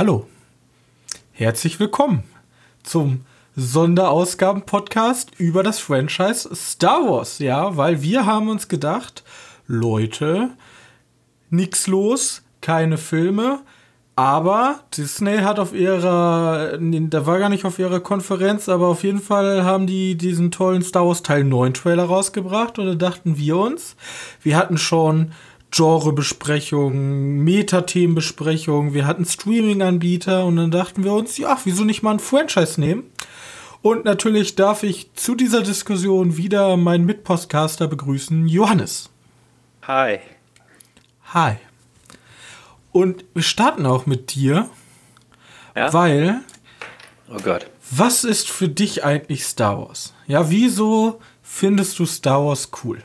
Hallo, herzlich willkommen zum Sonderausgaben-Podcast über das Franchise Star Wars. Ja, weil wir haben uns gedacht, Leute, nix los, keine Filme, aber Disney hat auf ihrer, da war gar nicht auf ihrer Konferenz, aber auf jeden Fall haben die diesen tollen Star Wars Teil 9 Trailer rausgebracht und da dachten wir uns, wir hatten schon Genrebesprechungen, Metathemenbesprechungen, wir hatten Streaming-Anbieter und dann dachten wir uns, ja, wieso nicht mal ein Franchise nehmen? Und natürlich darf ich zu dieser Diskussion wieder meinen Mitpostcaster begrüßen, Johannes. Hi. Hi. Und wir starten auch mit dir, Ja? weil Oh Gott. was ist für dich eigentlich Star Wars? Ja, wieso findest du Star Wars cool?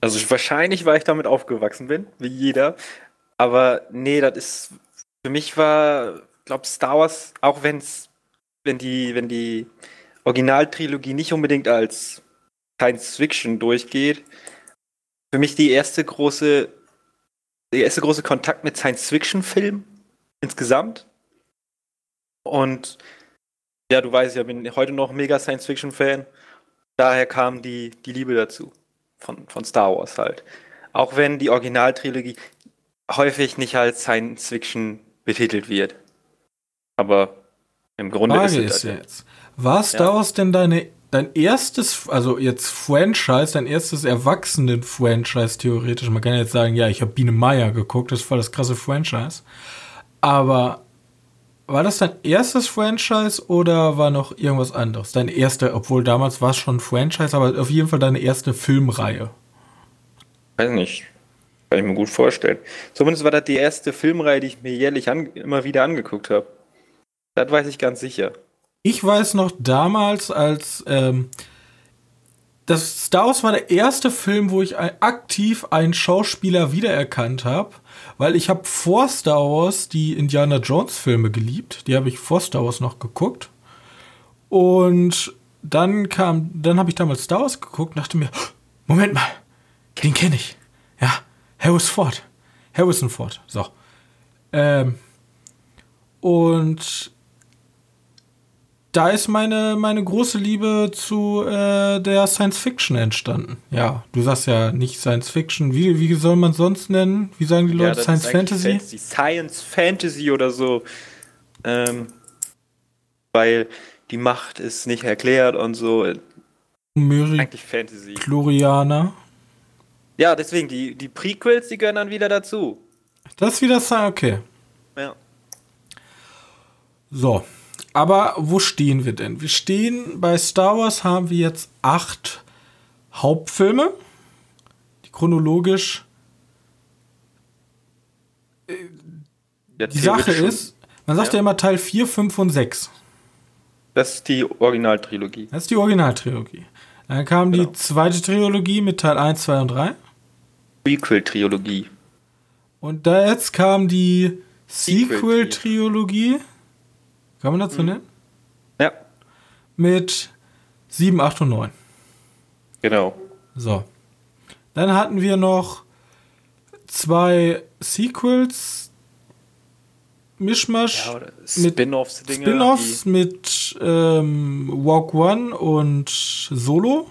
Also wahrscheinlich, weil ich damit aufgewachsen bin, wie jeder. Aber nee, das ist für mich war, glaube Star Wars, auch wenn's, wenn die, wenn die Originaltrilogie nicht unbedingt als Science Fiction durchgeht, für mich die erste große, der erste große Kontakt mit Science Fiction Film insgesamt. Und ja, du weißt, ich bin heute noch mega Science Fiction Fan. Daher kam die, die Liebe dazu von, von Star Wars halt. Auch wenn die Originaltrilogie häufig nicht als Science Fiction betitelt wird. Aber im Grunde Frage ist ist es das. jetzt, war Star Wars denn deine, dein erstes, also jetzt Franchise, dein erstes Erwachsenen-Franchise theoretisch? Man kann jetzt sagen, ja, ich habe Biene Meier geguckt, das war das krasse Franchise. Aber war das dein erstes Franchise oder war noch irgendwas anderes? Dein erster, obwohl damals war es schon ein Franchise, aber auf jeden Fall deine erste Filmreihe. Weiß nicht. Kann ich mir gut vorstellen. Zumindest war das die erste Filmreihe, die ich mir jährlich immer wieder angeguckt habe. Das weiß ich ganz sicher. Ich weiß noch damals, als ähm, das Star Wars war der erste Film, wo ich aktiv einen Schauspieler wiedererkannt habe, weil ich habe vor Star Wars die Indiana Jones Filme geliebt. Die habe ich vor Star Wars noch geguckt. Und dann kam, dann habe ich damals Star Wars geguckt und dachte mir, Moment mal, den kenne ich. Ja, Harrison Ford. Harrison Ford. So. Ähm, und da ist meine, meine große Liebe zu äh, der Science Fiction entstanden. Ja, du sagst ja nicht Science Fiction. Wie, wie soll man sonst nennen? Wie sagen die Leute? das Science Fantasy? Fantasy. Science Fantasy oder so. Ähm, weil die Macht ist nicht erklärt und so. Myri Eigentlich Fantasy. Chlorianer. Ja, deswegen, die, die Prequels, die gehören dann wieder dazu. Das ist wieder Science. Okay. Ja. So. Aber wo stehen wir denn? Wir stehen bei Star Wars, haben wir jetzt acht Hauptfilme, die chronologisch. Ja, Die Sache ist, man sagt ja. Ja. immer Teil 4, 5 und 6. Das ist die Originaltrilogie. Das ist die Originaltrilogie. Dann kam die Genau. zweite Trilogie mit Teil 1, 2 und 3. Prequel-Trilogie. Und da jetzt kam die Sequel-Trilogie. Kann man dazu nennen? Ja, Mit 7, 8 und 9. genau. So. Dann hatten wir noch zwei Sequels. Mischmasch. Ja, oder mit Spin-offs-Dinge. Spin-offs mit ähm, Walk One und Solo.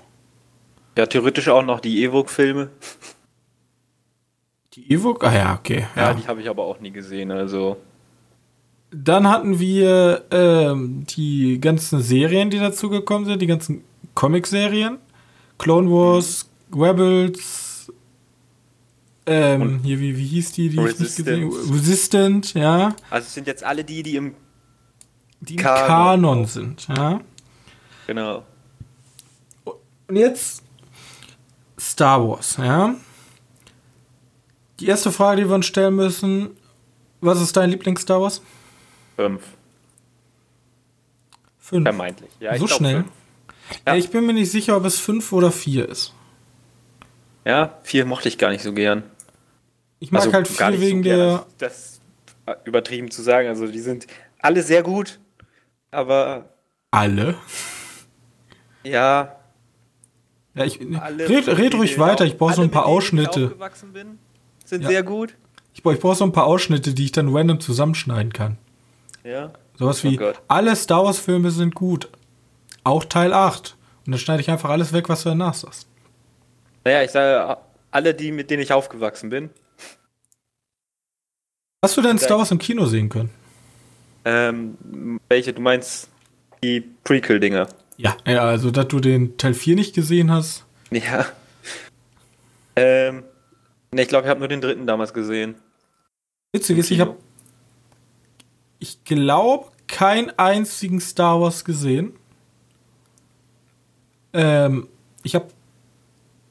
Ja, theoretisch auch noch die Evoque-Filme. Die Evoque. Ah ja, okay. Ja, Ja. die habe ich aber auch nie gesehen. Also, Dann hatten wir ähm, die ganzen Serien, die dazugekommen sind, die ganzen Comic-Serien. Clone Wars, Rebels, ähm, hier, wie, wie hieß die, die ich nicht gesehen Resistance. Resistant, ja. also es sind jetzt alle die, die im. Die im Kanon. Kanon sind, ja. Genau. Und jetzt Star Wars, ja. Die erste Frage, die wir uns stellen müssen, was ist dein Lieblings-Star Wars? Fünf. Fünf. Vermeintlich. Ja, ich so schnell? fünf. Ja. Ja. ich bin mir nicht sicher, ob es fünf oder vier ist. Ja, vier mochte ich gar nicht so gern. Ich mag Also halt nicht wegen so der. Das ist übertrieben zu sagen. Also die sind alle sehr gut, aber Alle. ja. Ja, ich, Alle red, red ruhig ich weiter, ich brauche so ein paar ich Ausschnitte. aufgewachsen bin, sind Ja. sehr gut. Ich, ich brauche so ein paar Ausschnitte, die ich dann random zusammenschneiden kann. Ja. Sowas Oh wie, Gott. alle Star Wars-Filme sind gut. Auch Teil 8. Und dann schneide ich einfach alles weg, was du danach sagst. Naja, ich sage, alle die, mit denen ich aufgewachsen bin. Hast du denn. Star Wars im Kino sehen können? Ähm, welche, du meinst die Prequel-Dinger? Ja. Ja, also, dass du den Teil 4 nicht gesehen hast. Ja. Ähm, ne, ich glaube, ich habe nur den dritten damals gesehen. Witzig ist, ich habe, ich glaube, keinen einzigen Star Wars gesehen. Ähm, ich habe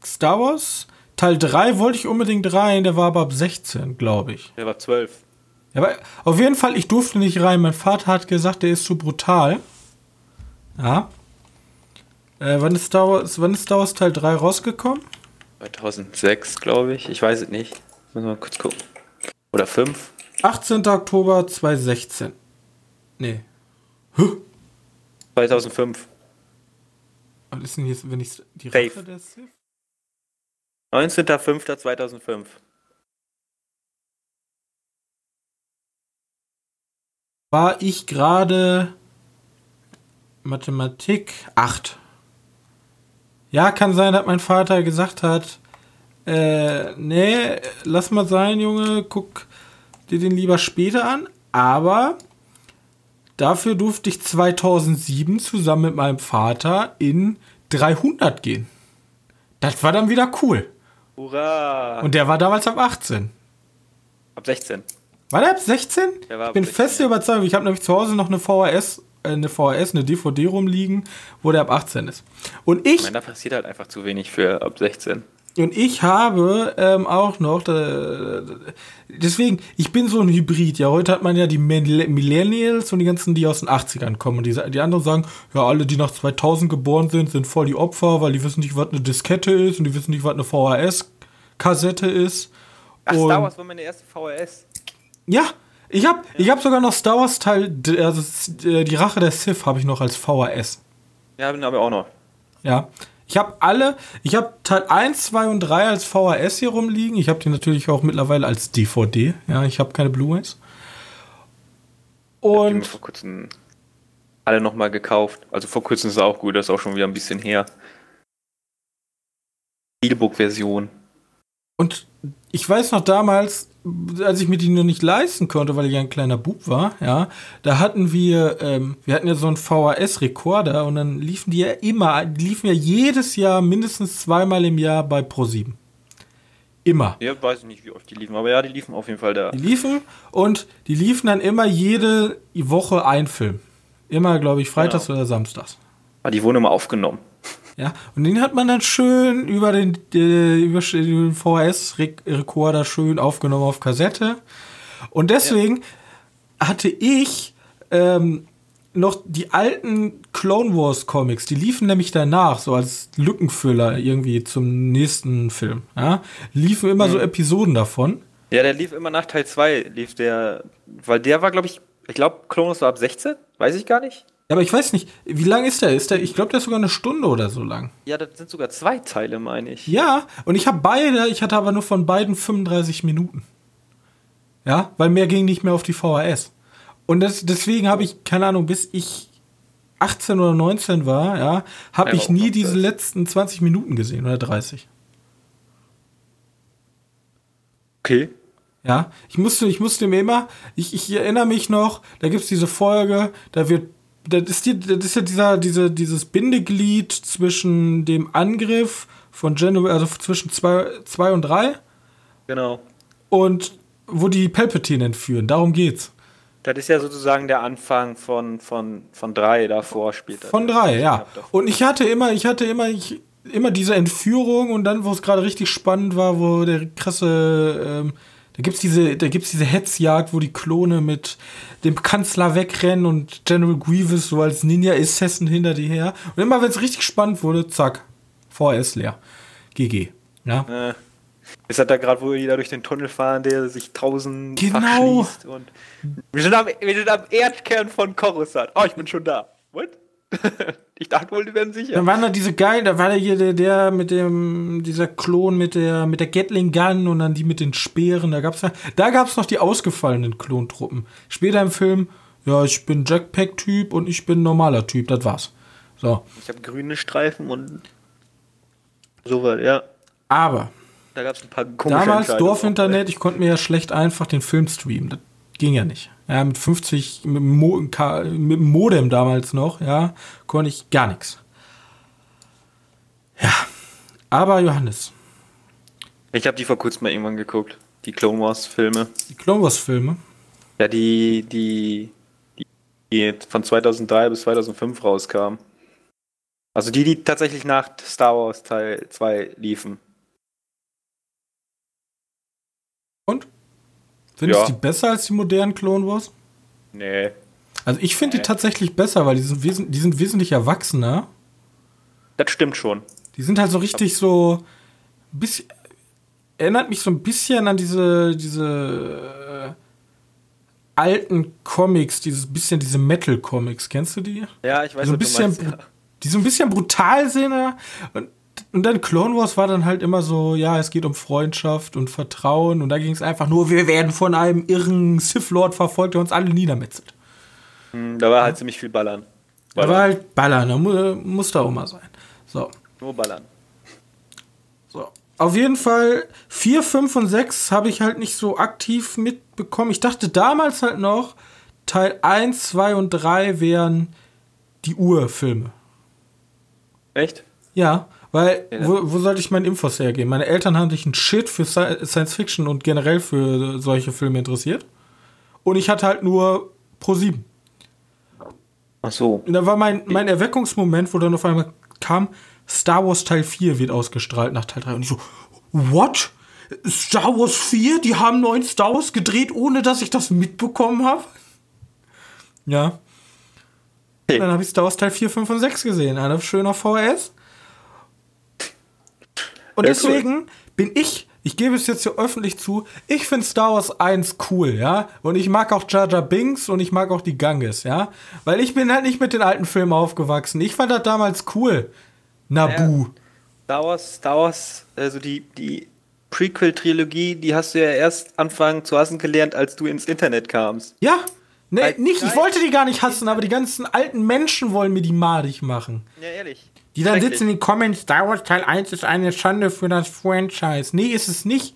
Star Wars Teil 3 wollte ich unbedingt rein, der war aber ab 16, glaube ich. Der war zwölf. Ja, aber auf jeden Fall, ich durfte nicht rein. Mein Vater hat gesagt, der ist zu brutal. Ja. Äh, wann, ist Star Wars, wann ist Star Wars Teil 3 rausgekommen? 2006, glaube ich. Ich weiß es nicht. Müssen wir mal kurz gucken. Oder 5. 18. Oktober 2016. Nee. Huh. 2005. Was ist denn jetzt, wenn ich die Safe. Rache der Sith? 19.05.2005. War ich gerade Mathematik 8. Ja, kann sein, dass mein Vater gesagt hat, äh, nee, lass mal sein, Junge, guck dir den lieber später an. Aber dafür durfte ich 2007 zusammen mit meinem Vater in 300 gehen. Das war dann wieder cool. Hurra! Und der war damals ab 18. ab 16. War der ab 16? Der war ich bin 16, fest ja. Überzeugung, ich habe nämlich zu Hause noch eine VHS, äh, eine VHS, eine DVD rumliegen, wo der ab 18 ist. Und Ich ich, meine, da passiert halt einfach zu wenig für ab 16. und ich habe ähm, auch noch, äh, deswegen, ich bin so ein Hybrid. Ja, heute hat man ja die Mill- Millennials und die ganzen, die aus den 80ern kommen. Und die, die anderen sagen, ja, alle, die nach 2000 geboren sind, sind voll die Opfer, weil die wissen nicht, was eine Diskette ist und die wissen nicht, was eine VHS-Kassette ist. Ach, Und- Star Wars war meine erste VHS. Ja, ich hab, ich hab sogar noch Star Wars Teil, also die Rache der Sith habe ich noch als VHS. Ja, den habe ich auch noch. Ja. Ich habe alle, ich habe Teil 1, 2 und 3 als VHS hier rumliegen. Ich habe die natürlich auch mittlerweile als DVD. Ja, ich habe keine Blu-rays. Ich Und vor kurzem alle nochmal gekauft. Also vor kurzem ist es auch gut, das ist auch schon wieder ein bisschen her. Steelbook-Version. Und ich weiß noch damals, als ich mir die nur nicht leisten konnte, weil ich ja ein kleiner Bub war, ja, da hatten wir, ähm, wir hatten ja so einen VHS-Rekorder und dann liefen die ja immer, die liefen ja jedes Jahr mindestens zweimal im Jahr bei Pro7. Immer. Ja, weiß ich nicht, wie oft die liefen, aber ja, die liefen auf jeden Fall da. Die liefen und die liefen dann immer jede Woche ein Film. Immer, glaube ich, freitags Genau. oder samstags. Aber die wurden immer aufgenommen. Ja, und den hat man dann schön über den, äh, über den VHS-Rekorder schön aufgenommen auf Kassette. Und deswegen hatte ich ähm, noch die alten Clone Wars Comics, die liefen nämlich danach, so als Lückenfüller irgendwie zum nächsten Film. Ja? Liefen immer so Episoden davon. Ja, der lief immer nach Teil 2, lief der, weil der war, glaube ich, ich glaube, Clonus war ab 16, weiß ich gar nicht. Aber ich weiß nicht, wie lang ist der? Ist der? Ich glaube, der ist sogar eine Stunde oder so lang. Ja, das sind sogar zwei Teile, meine ich. Ja, und ich habe beide, ich hatte aber nur von beiden 35 Minuten. Ja, weil mehr ging nicht mehr auf die VHS. Und das, deswegen habe ich, keine Ahnung, bis ich 18 oder 19 war, ja, habe ich nie noch diese letzten 20 Minuten gesehen oder 30. Okay. Ja, ich musste, ich musste mir immer, ich, ich erinnere mich noch, da gibt's diese Folge, da wird, das ist, die, das ist ja dieser, diese, dieses Bindeglied zwischen dem Angriff von January, also zwischen zwei, zwei und drei Genau. und wo die Palpatine entführen, darum geht's. Das ist ja sozusagen der Anfang von, von, von drei davor später. Von drei, ja. Und ich hatte immer, ich hatte immer, ich, immer diese Entführung und dann, wo es gerade richtig spannend war, wo der krasse, ähm, da gibt's diese, da gibt's diese Hetzjagd, wo die Klone mit dem Kanzler wegrennen und General Grievous so als Ninja-Assassin hinter die her. Und immer, wenn es richtig spannend wurde, zack, VS leer. GG. Ja. Äh, ist das da gerade, wo die da durch den Tunnel fahren, der sich tausendfach Genau. schließt? Und wir, sind am, wir sind am Erdkern von Coruscant. Oh, ich bin schon da. What? ich dachte wohl, die werden sicher. Dann waren da diese geilen, da war da hier der, der mit dem, dieser Klon mit der, mit der Gatling Gun und dann die mit den Speeren. Da gab's da, da gab's noch die ausgefallenen Klontruppen. Später im Film, ja, ich bin Jackpack-Typ und ich bin normaler Typ, das war's. So. Ich habe grüne Streifen und so was, ja. Aber Da gab es ein paar komische damals Dorfinternet, ich konnte mir ja schlecht einfach den Film streamen. Das ging ja nicht. Ja, mit 50, mit Mo mit dem Modem damals noch, ja, konnte ich gar nichts. Ja. Aber Johannes, Ich habe die vor kurzem mal irgendwann geguckt. Die Clone Wars Filme. die Clone Wars Filme, Ja, die, die, die, die von 2003 bis 2005 rauskamen. Also die, die tatsächlich nach Star Wars Teil 2 liefen. Und? Findest Ja. du die besser als die modernen Clone Wars? Nee. Also ich finde die Nee. tatsächlich besser, weil die sind, die sind wesentlich erwachsener. Das stimmt schon. Die sind halt so richtig so ein bisschen erinnert mich so ein bisschen an diese diese äh, alten Comics, dieses bisschen diese Metal Comics, kennst du die? Ja, ich weiß, so ein bisschen ja. die so ein bisschen brutal sind ja. und und dann Clone Wars war dann halt immer so, ja, es geht um Freundschaft und Vertrauen und da ging es einfach nur, wir werden von einem irren Sith Lord verfolgt, der uns alle niedermetzelt. Hm, Da war halt ziemlich viel Ballern. Da war halt Ballern, da mu muss da auch mal sein. So. Nur Ballern. So. Auf jeden Fall 4, 5 und 6 habe ich halt nicht so aktiv mitbekommen. Ich dachte damals halt noch, Teil 1, 2 und 3 wären die Urfilme. Echt? Ja, weil, Ja. wo, wo sollte ich meine Infos hergeben? Meine Eltern haben sich einen Shit für Sci- Science Fiction und generell für solche Filme interessiert. Und ich hatte halt nur Pro 7. Ach so. Und da war mein, mein Erweckungsmoment, wo dann auf einmal kam, Star Wars Teil 4 wird ausgestrahlt nach Teil 3. Und ich so, what? Star Wars 4? Die haben neuen Star Wars gedreht, ohne dass ich das mitbekommen habe? Ja. Hey. Dann habe ich Star Wars Teil 4, 5 und 6 gesehen. Eine schöner VHS. Und Ja, deswegen bin ich, ich gebe es jetzt hier öffentlich zu, ich finde Star Wars 1 cool, ja. Und ich mag auch Jar Jar Binks und ich mag auch die Ganges, ja. Weil ich bin halt nicht mit den alten Filmen aufgewachsen. Ich fand das damals cool. Nabu. Star Wars, Star Wars, also die, die Prequel-Trilogie, die hast du ja erst anfangen zu hassen gelernt, als du ins Internet kamst. Ja. Nee, nicht, ich wollte die gar nicht hassen, aber die ganzen alten Menschen wollen mir die madig machen. Ja, ehrlich. Die dann sitzen in den Comments, Star Wars Teil 1 ist eine Schande für das Franchise. Nee, ist es nicht.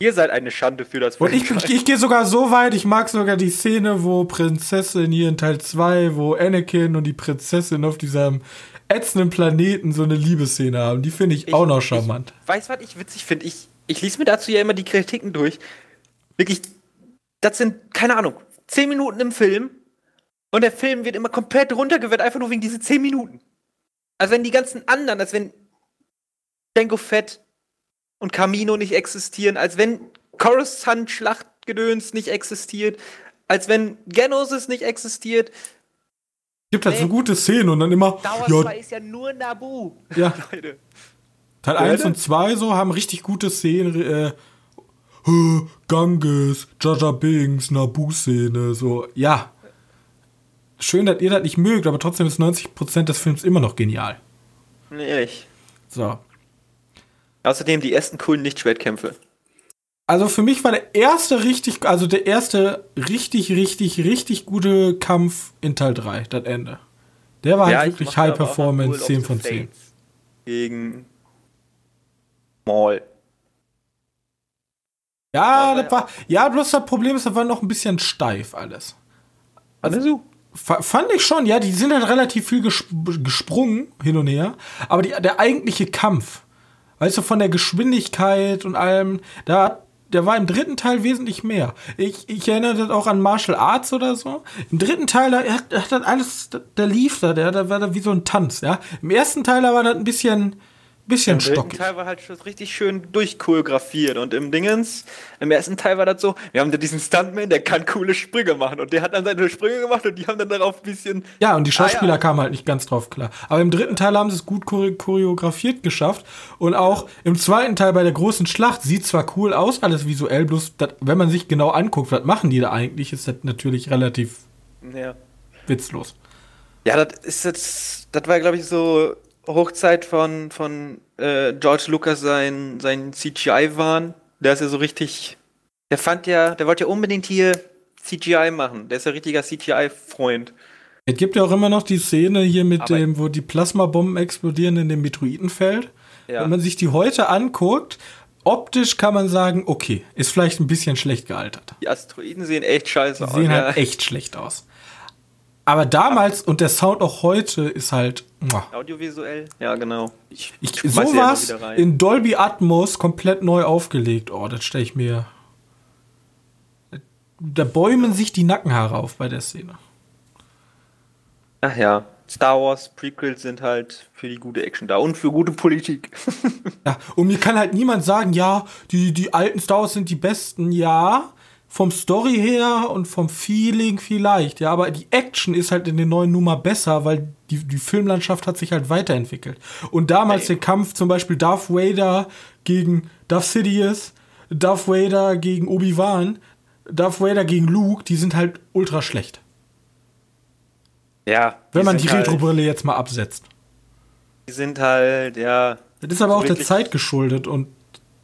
Ihr seid eine Schande für das Und ich, bin- ich gehe sogar so weit, ich mag sogar die Szene, wo Prinzessin hier in Teil 2, wo Anakin und die Prinzessin auf diesem ätzenden Planeten so eine Liebesszene haben. Die finde ich, Ich- auch noch ich- charmant. Weißt du, was ich witzig finde? Ich, ich lese mir dazu ja immer die Kritiken durch. Wirklich, das sind, keine Ahnung, 10 Minuten im Film und der Film wird immer komplett runtergewehrt, einfach nur wegen diese 10 Minuten. Also wenn die ganzen anderen, als wenn Django Fett und Camino nicht existieren, als wenn Coruscant Schlachtgedöns nicht existiert, als wenn Geonosis nicht existiert. Gibt halt so Nee. gute Szenen und dann immer, Star Wars ja, 2 ist ja nur Nabu. ja, Leute. Teil Ja, 1 ne? und 2 so haben richtig gute Szenen, äh, Ganges, Jaja Binks, Nabu-Szene, so, ja. Schön, dass ihr das nicht mögt, aber trotzdem ist 90% des Films immer noch genial. Nee, ehrlich. So. Außerdem die ersten coolen Lichtschwertkämpfe. Also für mich war der erste richtig, also der erste richtig, richtig, richtig gute Kampf in Teil 3, das Ende. Der war halt ich wirklich mochte High Performance, of 10 the von 10. Fates Gegen Maul. Ja, Ja, das war, ja, bloß das Problem ist, das war noch ein bisschen steif alles. Also Fand ich schon, ja, die sind halt relativ viel gesp gesprungen hin und her, aber die, der eigentliche Kampf, weißt du, von der Geschwindigkeit und allem, da, der war im dritten Teil wesentlich mehr. Ich, ich erinnere das auch an Martial Arts oder so. Im dritten Teil, da hat, hat das alles, da lief da, der, da war da wie so ein Tanz, ja. Im ersten Teil, da war das ein bisschen, bisschen Im dritten stockig. Teil war halt schon richtig schön durchchoreografiert und im Dingens, im ersten Teil war das so, wir haben da diesen Stuntman, der kann coole Sprünge machen und der hat dann seine Sprünge gemacht und die haben dann darauf ein bisschen Ja, und die Schauspieler Ah, ja. kamen halt nicht ganz drauf klar. Aber im dritten Teil haben sie es gut chore choreografiert geschafft. Und auch im zweiten Teil bei der großen Schlacht sieht zwar cool aus, alles visuell, bloß dat, wenn man sich genau anguckt, was machen die da eigentlich, ist das natürlich relativ ja. witzlos. Ja, das ist jetzt, das war, glaube ich, so Hochzeit von, von äh, George Lucas sein, sein CGI-Wahn. Der ist ja so richtig. Der fand ja, der wollte ja unbedingt hier CGI machen. Der ist ja richtiger CGI-Freund. Es gibt ja auch immer noch die Szene hier mit Aber dem, wo die Plasmabomben explodieren in dem Meteoritenfeld. Ja. Wenn man sich die heute anguckt, optisch kann man sagen, okay, ist vielleicht ein bisschen schlecht gealtert. Die Asteroiden sehen echt scheiße aus. Die sehen halt echt schlecht aus. Aber damals und der Sound auch heute ist halt. Muah. Audiovisuell? Ja, genau. Ich, ich, sowas ja in Dolby Atmos komplett neu aufgelegt. Oh, das stelle ich mir. Da bäumen sich die Nackenhaare auf bei der Szene. Ach ja, Star Wars Prequels sind halt für die gute Action da und für gute Politik. ja, und mir kann halt niemand sagen, ja, die, die alten Star Wars sind die besten. Ja, vom Story her und vom Feeling vielleicht, ja, aber die Action ist halt in den neuen Nummer besser, weil die, die Filmlandschaft hat sich halt weiterentwickelt. Und damals hey. der Kampf zum Beispiel Darth Vader gegen Darth Sidious, Darth Vader gegen Obi-Wan, Darth Vader gegen Luke, die sind halt ultra schlecht. Ja. Wenn man die halt, Retro-Brille jetzt mal absetzt. Die sind halt, ja. Das ist aber auch der Zeit geschuldet und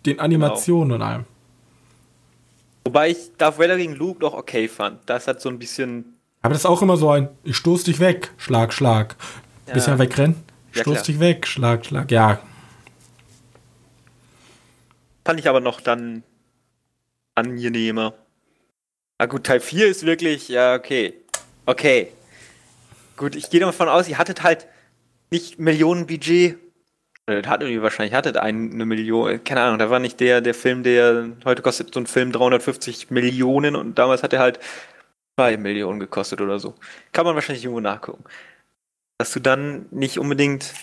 den Animationen genau. und allem. Wobei ich Darth Vader gegen Luke doch okay fand. Das hat so ein bisschen. Aber das ist auch immer so ein, ich stoß dich weg, Schlag, Schlag. Ja. Bisschen wegrennen, ja, stoß klar. dich weg, Schlag, Schlag, ja. Fand ich aber noch dann angenehmer. Na gut, Teil 4 ist wirklich, ja, okay. Okay. Gut, ich gehe davon aus, ihr hattet halt nicht Millionen Budget äh, hatte die wahrscheinlich hattet eine Million, keine Ahnung, da war nicht der, der Film, der heute kostet so ein Film 350 Millionen und damals hat er halt 2 Millionen gekostet oder so. Kann man wahrscheinlich irgendwo nachgucken. Dass du dann nicht unbedingt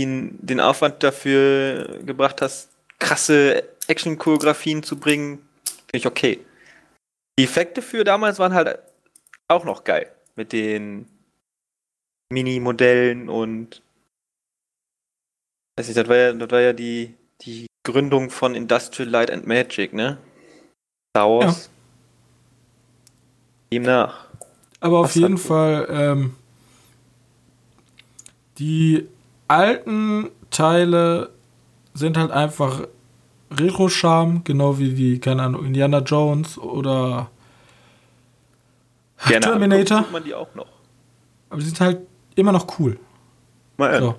den, den Aufwand dafür gebracht hast, krasse Action-Choreografien zu bringen, finde ich okay. Die Effekte für damals waren halt auch noch geil. Mit den Mini-Modellen und Weiß nicht, das war ja, das war ja die, die Gründung von Industrial Light and Magic, ne? Star Wars. Ja. Demnach. Aber auf jeden Fall, ähm, die alten Teile sind halt einfach Retro-Charme, genau wie die, keine Ahnung, Indiana Jones oder Gerne Terminator. man die auch noch. Aber die sind halt immer noch cool. Mal so.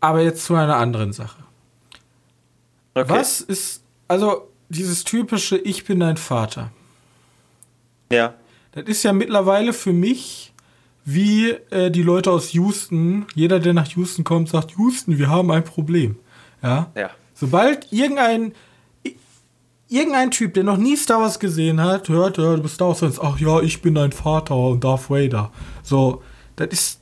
Aber jetzt zu einer anderen Sache. Okay. Was ist, also dieses typische Ich bin dein Vater. Ja. Das ist ja mittlerweile für mich wie äh, die Leute aus Houston. Jeder, der nach Houston kommt, sagt, Houston, wir haben ein Problem. Ja. Ja. Sobald irgendein irgendein Typ, der noch nie Star Wars gesehen hat, hört, ja, du bist Star Wars, ach ja, ich bin dein Vater und Darth Vader. So, das ist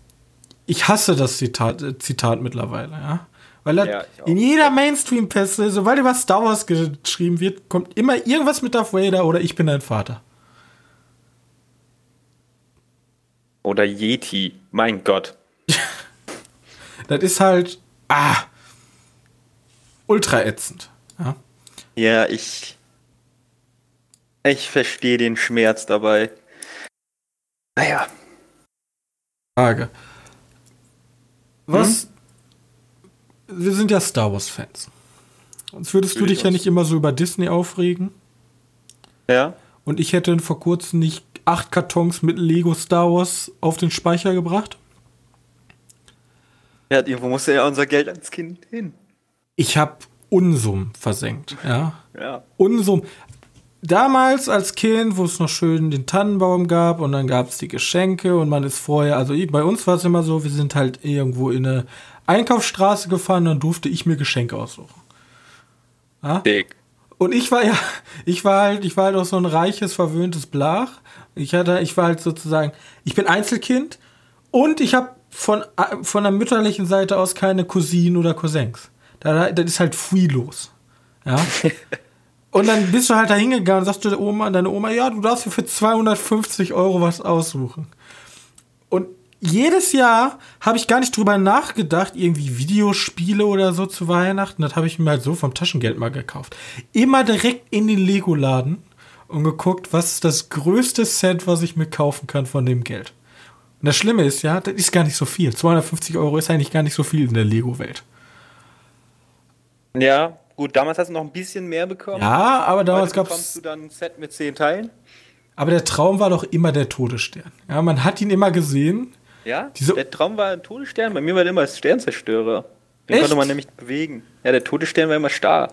ich hasse das Zitat, äh, Zitat mittlerweile, ja. Weil ja, in jeder Mainstream-Peste, sobald über Star Wars geschrieben wird, kommt immer irgendwas mit Darth Vader oder ich bin dein Vater. Oder Yeti, mein Gott. das ist halt, ah, ultra ätzend. Ja, ja ich, ich verstehe den Schmerz dabei. Naja. Frage. Was? Hm? Wir sind ja Star Wars-Fans. Sonst würdest du dich ja nicht immer so über Disney aufregen. Ja. Und ich hätte vor kurzem nicht acht Kartons mit Lego Star Wars auf den Speicher gebracht. Ja, irgendwo muss ja unser Geld ans Kind hin. Ich habe Unsummen versenkt, ja. Ja. Unsummen damals als Kind, wo es noch schön den Tannenbaum gab und dann gab es die Geschenke und man ist vorher, also bei uns war es immer so, wir sind halt irgendwo in eine Einkaufsstraße gefahren, dann durfte ich mir Geschenke aussuchen. Ja? Dick. Und ich war ja, ich war halt, ich war halt auch so ein reiches, verwöhntes Blach. Ich hatte, ich war halt sozusagen, ich bin Einzelkind und ich habe von, von der mütterlichen Seite aus keine Cousinen oder Cousins. Das ist halt free los. Ja. Und dann bist du halt da hingegangen und sagst du Oma, deine Oma, ja, du darfst dir für 250 Euro was aussuchen. Und jedes Jahr habe ich gar nicht drüber nachgedacht, irgendwie Videospiele oder so zu Weihnachten. Das habe ich mir halt so vom Taschengeld mal gekauft. Immer direkt in den Lego-Laden und geguckt, was ist das größte Set, was ich mir kaufen kann von dem Geld. Und das Schlimme ist, ja, das ist gar nicht so viel. 250 Euro ist eigentlich gar nicht so viel in der Lego-Welt. Ja, gut, damals hast du noch ein bisschen mehr bekommen. Ja, aber damals gab bekommst es. du dann ein Set mit zehn Teilen. Aber der Traum war doch immer der Todesstern. Ja, man hat ihn immer gesehen. Ja, Diese- der Traum war ein Todesstern. Bei mir war der immer Sternzerstörer. Den Echt? konnte man nämlich bewegen. Ja, der Todesstern war immer starr.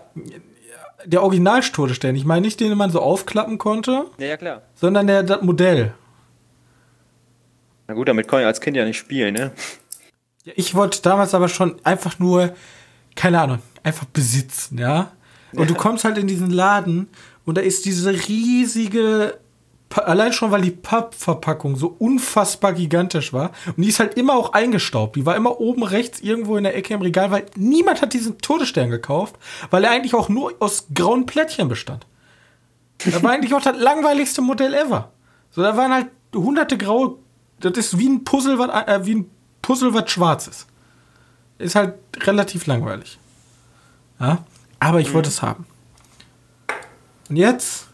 Der Original-Todesstern. Ich meine nicht den, den man so aufklappen konnte, Ja, ja, klar. sondern der, das Modell. Na gut, damit kann ich als Kind ja nicht spielen, ne? Ja, Ich wollte damals aber schon einfach nur, keine Ahnung, einfach besitzen, ja. Und du kommst halt in diesen Laden und da ist diese riesige, allein schon weil die Pappverpackung so unfassbar gigantisch war und die ist halt immer auch eingestaubt. Die war immer oben rechts irgendwo in der Ecke im Regal, weil niemand hat diesen Todesstern gekauft, weil er eigentlich auch nur aus grauen Plättchen bestand. Da war eigentlich auch das langweiligste Modell ever. So, da waren halt hunderte graue. Das ist wie ein Puzzle, was, äh, wie ein Puzzle, was schwarz ist. Ist halt relativ langweilig. Ja, aber ich wollte es haben. Und jetzt,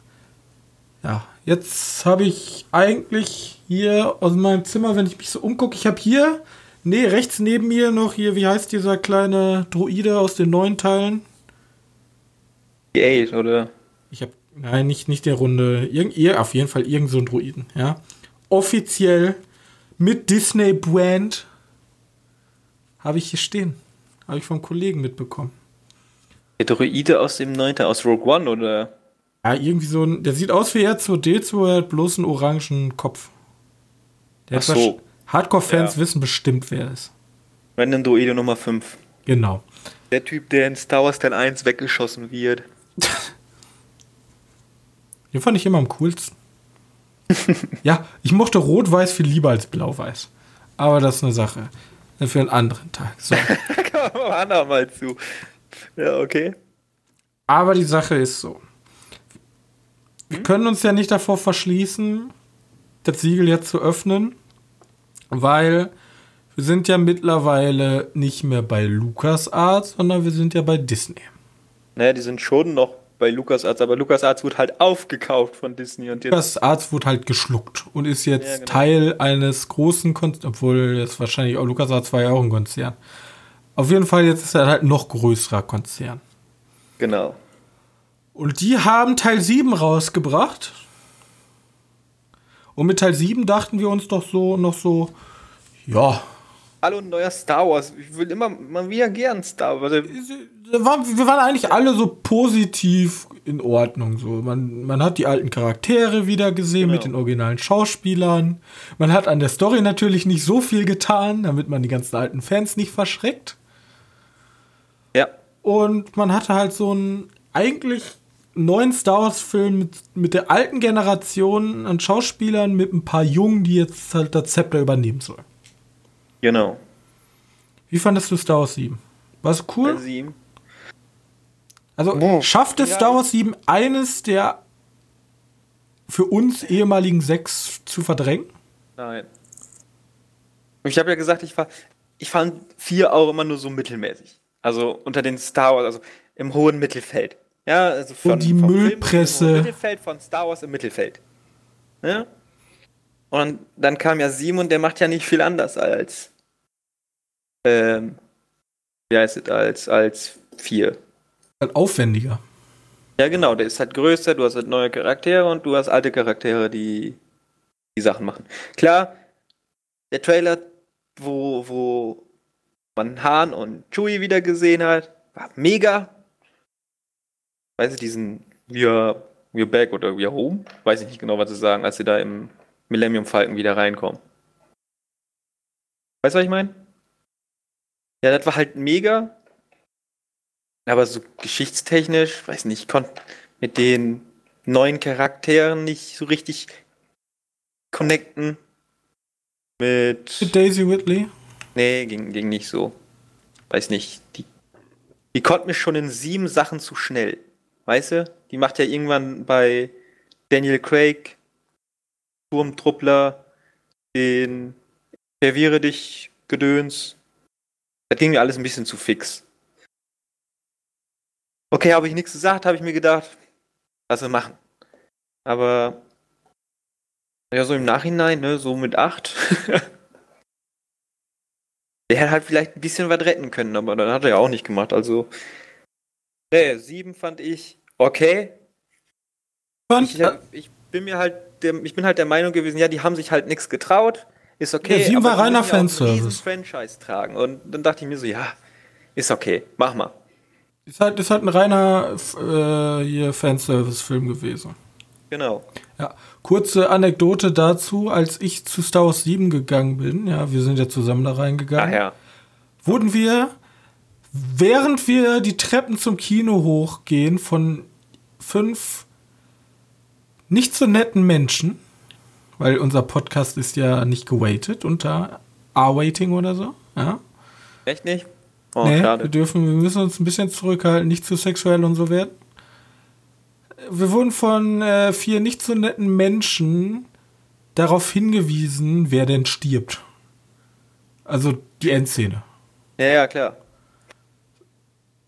ja, jetzt habe ich eigentlich hier aus meinem Zimmer, wenn ich mich so umgucke, ich habe hier, nee, rechts neben mir noch hier, wie heißt dieser kleine Druide aus den neuen Teilen? Die 8, oder? Ich habe, nein, nicht, nicht der Runde, irgend, ihr, auf jeden Fall irgend so Druiden, ja. Offiziell mit Disney Brand habe ich hier stehen. Habe ich vom Kollegen mitbekommen. Der Droide aus dem 9. aus Rogue One, oder? Ja, irgendwie so ein, der sieht aus wie R2D2, er hat bloß einen orangen Kopf. Der Ach so. Hardcore-Fans Ja. wissen bestimmt, wer er ist. Random Droide Nummer 5. Genau. Der Typ, der in Star Wars Teil 1 weggeschossen wird. Den fand ich immer am coolsten. ja, ich mochte Rot-Weiß viel lieber als Blau-Weiß. Aber das ist eine Sache. Für einen anderen Tag. So. Kommen wir andermal mal zu. Ja, okay. Aber die Sache ist so. Wir können uns ja nicht davor verschließen, das Siegel jetzt zu öffnen, weil wir sind ja mittlerweile nicht mehr bei LucasArts, sondern wir sind ja bei Disney. Naja, die sind schon noch bei LucasArts, aber LucasArts wurde halt aufgekauft von Disney und jetzt. LucasArts wurde halt geschluckt und ist jetzt Ja, genau. Teil eines großen Konzerns, obwohl jetzt wahrscheinlich auch LucasArts war ja auch ein Konzern. Auf jeden Fall jetzt ist er halt noch größerer Konzern. Genau. Und die haben Teil 7 rausgebracht. Und mit Teil 7 dachten wir uns doch so noch so, ja, Hallo, ein neuer Star Wars. Ich will immer mal wieder gern Star Wars. Also, wir waren, wir waren eigentlich alle so positiv in Ordnung. So. Man, man hat die alten Charaktere wieder gesehen Genau. mit den originalen Schauspielern. Man hat an der Story natürlich nicht so viel getan, damit man die ganzen alten Fans nicht verschreckt. Ja. Und man hatte halt so einen eigentlich neuen Star Wars-Film mit, mit der alten Generation an Schauspielern, mit ein paar Jungen, die jetzt halt das Zepter übernehmen sollen. Genau. Wie fandest du Star Wars 7? War es cool? Teil 7. Also Boah. schafft es Ja. Star Wars 7 eines der für uns ehemaligen sechs zu verdrängen? Nein. Ich habe ja gesagt, ich, war, ich fand 4 auch immer nur so mittelmäßig. Also unter den Star Wars, also im hohen Mittelfeld. Ja, also von, die vom Film Müllpresse. Im hohen Mittelfeld von Star Wars im Mittelfeld. Ja? Und dann kam ja 7 und der macht ja nicht viel anders als. Ähm, wie heißt es, als, als 4. Halt aufwendiger. Ja, genau, der ist halt größer, du hast halt neue Charaktere und du hast alte Charaktere, die die Sachen machen. Klar, der Trailer, wo, wo man Han und Chewie wieder gesehen hat, war mega. Weiß ich, diesen Wir, we're back oder we're home? Weiß ich nicht genau, was sie sagen, als sie da im Millennium Falcon wieder reinkommen. Weißt du, was ich meine? Ja, das war halt mega. Aber so geschichtstechnisch, weiß nicht, ich konnte mit den neuen Charakteren nicht so richtig connecten. Mit. Mit Daisy Whitley. Nee, ging, ging nicht so. Weiß nicht. Die, die konnte mich schon in sieben Sachen zu schnell. Weißt du? Die macht ja irgendwann bei Daniel Craig, Turmtruppler, den Verwirre dich Gedöns. Das ging mir alles ein bisschen zu fix. Okay, habe ich nichts gesagt, habe ich mir gedacht, lass wir machen. Aber ja, so im Nachhinein, ne, so mit 8. Der hätte halt vielleicht ein bisschen was retten können, aber dann hat er ja auch nicht gemacht. Also, nee, 7 fand ich okay. Fand, Ich, ich bin mir halt, der, ich bin halt der Meinung gewesen, ja, die haben sich halt nichts getraut. Ist okay. Ja, 7 aber war reiner Fanservice. Franchise tragen. Und dann dachte ich mir so, ja, ist okay, mach mal. ist, halt, ist halt ein reiner äh, hier Fanservice-Film gewesen. Genau. Ja, kurze Anekdote dazu, als ich zu Star Wars 7 gegangen bin, ja, wir sind ja zusammen da reingegangen, ja. wurden wir, während wir die Treppen zum Kino hochgehen, von fünf nicht so netten Menschen, weil unser Podcast ist ja nicht gewaitet unter R-Waiting oder so, ja. Echt nicht? Oh, nee, wir schade. dürfen, wir müssen uns ein bisschen zurückhalten, nicht zu sexuell und so werden. Wir wurden von äh, vier nicht so netten Menschen darauf hingewiesen, wer denn stirbt. Also die Endszene. Ja, ja, klar.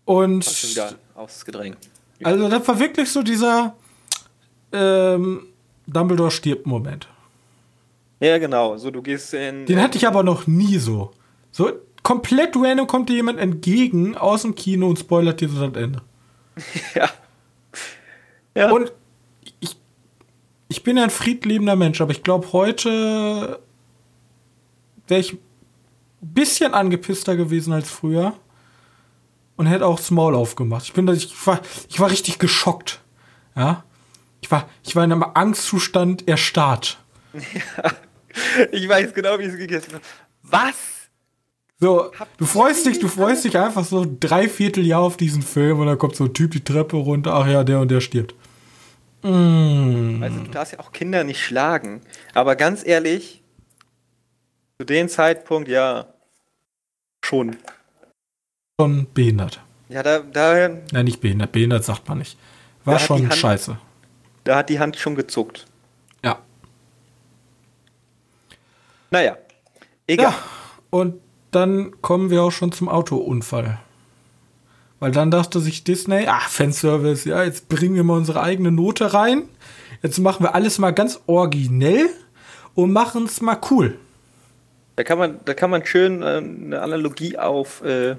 Und schon wieder ausgedrängt. also das war wirklich so dieser ähm, Dumbledore stirbt Moment. Ja, genau. So, du gehst in. Den hatte ich aber noch nie so. So komplett random kommt dir jemand entgegen aus dem Kino und spoilert dir so das Ende. Ja. Ja. Und ich, ich bin ja ein friedliebender Mensch, aber ich glaube, heute wäre ich ein bisschen angepisster gewesen als früher und hätte auch Small aufgemacht. Ich bin, ich war, ich war richtig geschockt. Ja. Ich war, ich war in einem Angstzustand erstarrt. ich weiß genau, wie es gegessen wird. Was? So, du freust dich, du freust dich einfach so drei Vierteljahr auf diesen Film und dann kommt so ein Typ die Treppe runter, ach ja, der und der stirbt. Mm. Also, du darfst ja auch Kinder nicht schlagen. Aber ganz ehrlich, zu dem Zeitpunkt, ja, schon. Schon behindert. Ja, da, da, Nein, nicht behindert. Behindert sagt man nicht. War schon Hand- scheiße. da hat die Hand schon gezuckt. Ja. Naja, egal. Ja. Und dann kommen wir auch schon zum Autounfall. Weil dann dachte sich Disney, ach, Fanservice, ja, jetzt bringen wir mal unsere eigene Note rein. Jetzt machen wir alles mal ganz originell und machen es mal cool. Da kann man, da kann man schön äh, eine Analogie auf äh,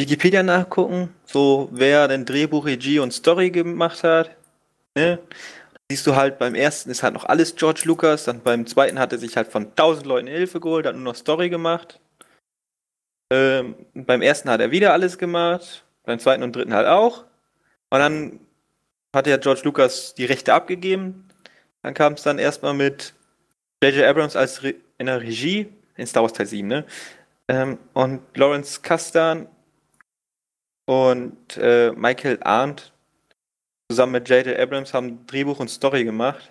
Wikipedia nachgucken, so wer denn Drehbuch, Regie und Story gemacht hat. Ne? Siehst du halt, beim ersten ist halt noch alles George Lucas, dann beim zweiten hat er sich halt von tausend Leuten Hilfe geholt, hat nur noch Story gemacht. Ähm, beim ersten hat er wieder alles gemacht, beim zweiten und dritten halt auch. Und dann hat ja George Lucas die Rechte abgegeben. Dann kam es dann erstmal mit J.J. Abrams als Re in der Regie, in Star Wars Teil 7, ne? Ähm, und Lawrence Kasdan und äh, Michael Arndt zusammen mit J.J. Abrams haben Drehbuch und Story gemacht.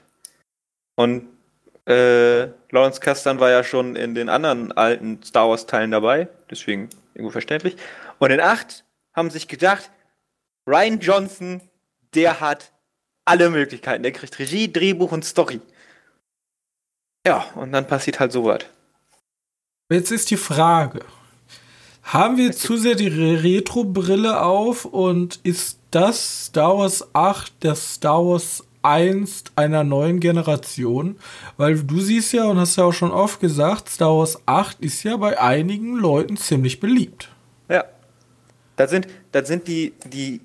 Und äh, Lawrence Kasdan war ja schon in den anderen alten Star Wars Teilen dabei, deswegen irgendwo verständlich. Und in 8 haben sich gedacht, Ryan Johnson, der hat alle Möglichkeiten. Der kriegt Regie, Drehbuch und Story. Ja, und dann passiert halt sowas. Jetzt ist die Frage: Haben wir zu sehr die Re- Retro-Brille auf und ist das Star Wars 8 der Star Wars 1 einer neuen Generation? Weil du siehst ja und hast ja auch schon oft gesagt, Star Wars 8 ist ja bei einigen Leuten ziemlich beliebt. Ja. Das sind, das sind die, die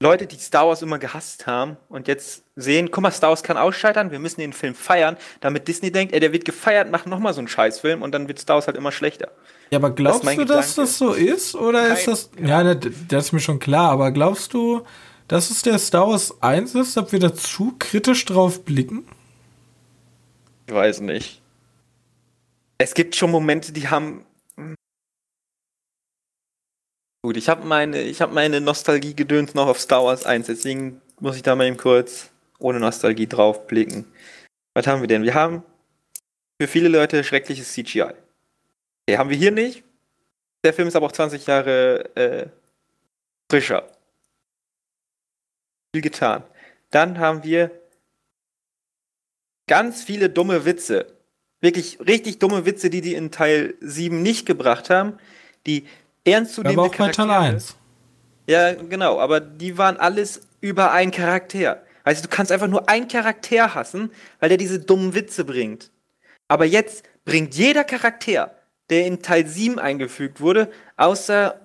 Leute, die Star Wars immer gehasst haben und jetzt sehen, guck mal, Star Wars kann ausscheitern, wir müssen den Film feiern, damit Disney denkt, ey, der wird gefeiert, macht nochmal so einen Scheißfilm und dann wird Star Wars halt immer schlechter. Ja, aber glaubst mein du, dass Gedanke. das so ist? Oder ist Kein- das. Ja, das, das ist mir schon klar, aber glaubst du, dass es der Star Wars 1 ist, ob wir da zu kritisch drauf blicken? Ich weiß nicht. Es gibt schon Momente, die haben. Gut, ich habe meine, habe meine Nostalgie-Gedöns noch auf Star Wars 1, deswegen muss ich da mal eben kurz ohne Nostalgie drauf blicken. Was haben wir denn? Wir haben für viele Leute schreckliches CGI. Okay, haben wir hier nicht. Der Film ist aber auch 20 Jahre äh, frischer. Viel getan. Dann haben wir ganz viele dumme Witze. Wirklich richtig dumme Witze, die die in Teil 7 nicht gebracht haben. Die ernstzunehmende Aber auch bei Teil Charaktere- 1. Ja, genau, aber die waren alles über einen Charakter. Weißt du, kannst einfach nur einen Charakter hassen, weil der diese dummen Witze bringt. Aber jetzt bringt jeder Charakter, der in Teil 7 eingefügt wurde, außer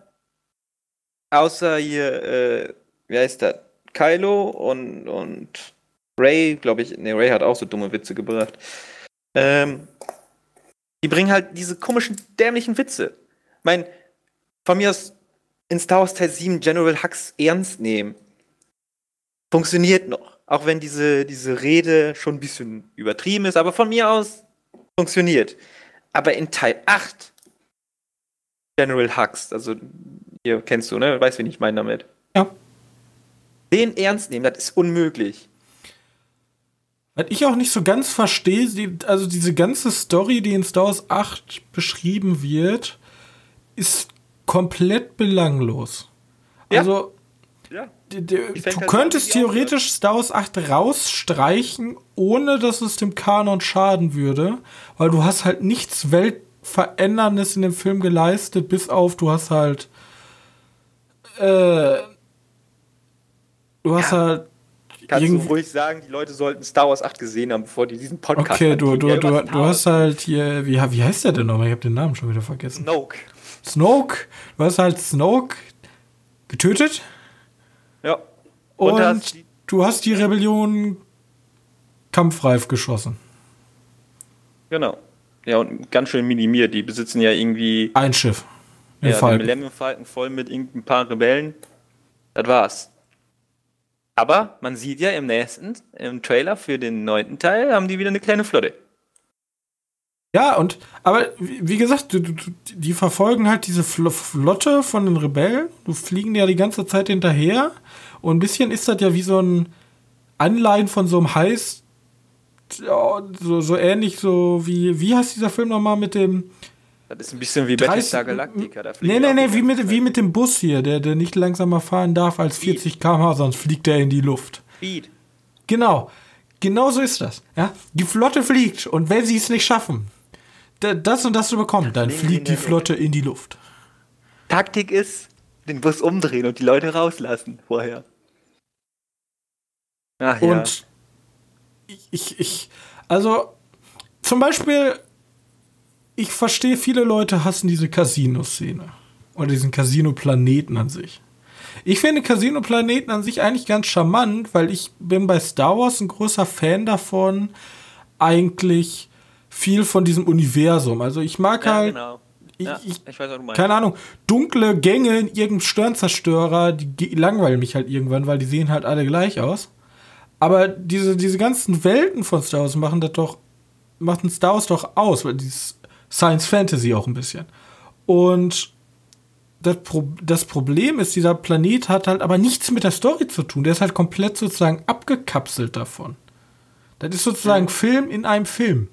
außer hier, äh, wie heißt der? Kylo und, und Ray, glaube ich, ne, Ray hat auch so dumme Witze gebracht. Ähm, die bringen halt diese komischen, dämlichen Witze. Mein, von mir aus in Star Wars Teil 7 General Hux ernst nehmen. Funktioniert noch. Auch wenn diese, diese Rede schon ein bisschen übertrieben ist, aber von mir aus funktioniert. Aber in Teil 8 General Hux, also hier kennst du, ne? Weißt, wen ich meine damit. Ja. Den ernst nehmen, das ist unmöglich. Was ich auch nicht so ganz verstehe, also diese ganze Story, die in Star Wars 8 beschrieben wird, ist komplett belanglos. Ja. Also, Ja. du könntest irgendwie an, theoretisch Star Wars 8 rausstreichen, ohne dass es dem Kanon schaden würde, weil du hast halt nichts Weltveränderndes in dem Film geleistet, bis auf, du hast halt äh, du hast Ja. halt Kannst du ruhig sagen, die Leute sollten Star Wars 8 gesehen haben, bevor die diesen Podcast Okay, du, du, du, du hast halt hier, wie, wie heißt der denn nochmal? Ich habe den Namen schon wieder vergessen. Snoke. Snoke. Du hast halt Snoke getötet Ja. und, Und hast du hast die Rebellion kampfreif geschossen. Genau. Ja, und ganz schön minimiert. Die besitzen ja irgendwie Ein Schiff. Den ja, Falken. Millennium Falcon voll mit irgendein paar Rebellen. Das war's. Aber man sieht ja im nächsten, im Trailer für den neunten Teil, haben die wieder eine kleine Flotte. Ja, und, aber wie gesagt, du, du, du- die verfolgen halt diese Fl Flotte von den Rebellen. Du fliegen ja die ganze Zeit hinterher. Und ein bisschen ist das ja wie so ein Anleihen von so einem Heiß. Ja, so, so ähnlich so wie, wie heißt dieser Film nochmal mit dem. Das ist ein bisschen wie 30 Battlestar Galactica. Da Nee, die nee, nee, die wie mit, wie mit dem Bus hier, der, der nicht langsamer fahren darf als 40 km/h, sonst fliegt er in die Luft. Speed. Genau. Genau so ist das. Ja? Die Flotte fliegt und wenn sie es nicht schaffen, das und das zu bekommen, dann fliegt die Flotte in die Luft. Taktik ist, den Bus umdrehen und die Leute rauslassen vorher. Ach ja. Und ich, ich, ich, also zum Beispiel, ich verstehe, viele Leute hassen diese Casino-Szene. Oder diesen Casino-Planeten an sich. Ich finde Casino-Planeten an sich eigentlich ganz charmant, weil ich bin bei Star Wars ein großer Fan davon, eigentlich viel von diesem Universum. Also ich mag ja, halt, genau. ich- ja, ich- ich weiß, keine Ahnung, dunkle Gänge in irgendeinem Sternzerstörer, die langweilen mich halt irgendwann, weil die sehen halt alle gleich aus. Aber diese, diese ganzen Welten von Star Wars machen das doch, machen Star Wars doch aus, weil dieses Science Fantasy auch ein bisschen. Und das, Pro das Problem ist, dieser Planet hat halt aber nichts mit der Story zu tun. Der ist halt komplett sozusagen abgekapselt davon. Das ist sozusagen Film in einem Film.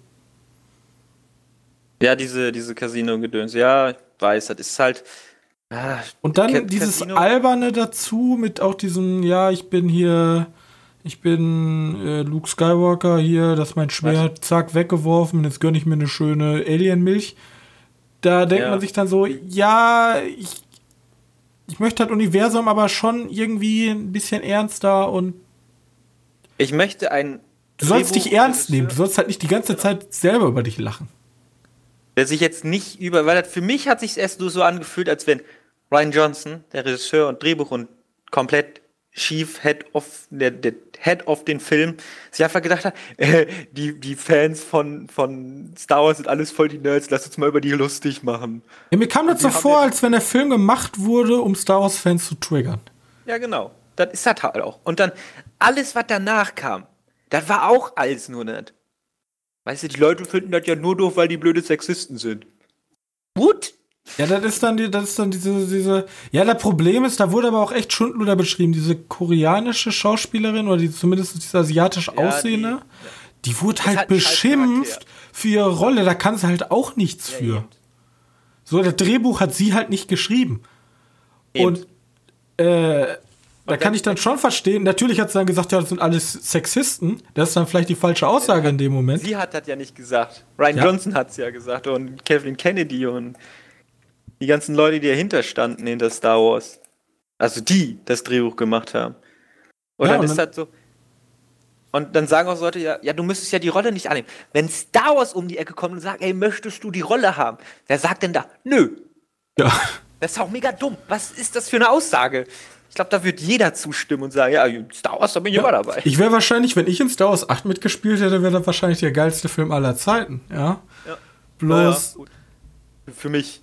Ja, diese, diese Casino-Gedöns. Ja, ich weiß, das ist halt. Ah, Und dann Ca- dieses Casino- Alberne dazu mit auch diesem, ja, ich bin hier, ich bin äh, Luke Skywalker hier, das ist mein Schwert, zack, weggeworfen, jetzt gönne ich mir eine schöne Alien-Milch. Da denkt Ja. man sich dann so, ja, ich, ich möchte das Universum aber schon irgendwie ein bisschen ernster und Ich möchte ein. du sollst dich ernst nehmen, du Drehbuch- sollst halt nicht die ganze Zeit selber über dich lachen. Der sich jetzt nicht über. Weil das, für mich hat sich erst nur so angefühlt, als wenn Ryan Johnson, der Regisseur und Drehbuch und komplett Chief Head of, der, der Head of den Film, sich einfach gedacht hat, äh, die, die Fans von, von Star Wars sind alles voll die Nerds, lass uns mal über die lustig machen. Ja, mir kam das so vor, als wenn der Film gemacht wurde, um Star Wars-Fans zu triggern. Ja, genau. Das ist das halt auch. Und dann alles, was danach kam, das war auch alles nur nicht. Weißt du, die Leute finden das ja nur doof, weil die blöde Sexisten sind. Gut. Ja, das ist dann die, das ist dann diese, diese. Ja, das Problem ist, da wurde aber auch echt Schundluder beschrieben. Diese koreanische Schauspielerin oder die zumindest diese asiatisch Ja, aussehende, die, wurde halt scheiß beschimpft für ihre Rolle. Da kann sie halt auch nichts für. eben. So, das Drehbuch hat sie halt nicht geschrieben. Eben. Und äh, da kann ich dann schon verstehen. Natürlich hat sie dann gesagt, ja, das sind alles Sexisten. Das ist dann vielleicht die falsche Aussage in dem Moment. Sie hat das ja nicht gesagt. Ryan Ja. Johnson hat es ja gesagt und Kevin Kennedy und die ganzen Leute, die dahinter standen hinter Star Wars. Also die das Drehbuch gemacht haben. Und Ja, dann und ist dann- das so. Und dann sagen auch Leute, ja, ja, du müsstest ja die Rolle nicht annehmen. Wenn Star Wars um die Ecke kommt und sagt, ey, möchtest du die Rolle haben? Wer sagt denn da, nö. Ja. Das ist auch mega dumm. Was ist das für eine Aussage? Ich glaube, da wird jeder zustimmen und sagen, ja, Star Wars, da bin ich immer dabei. Ich wäre wahrscheinlich, wenn ich in Star Wars 8 mitgespielt hätte, wäre das wahrscheinlich der geilste Film aller Zeiten, ja. Ja. Bloß, Ja, Für mich.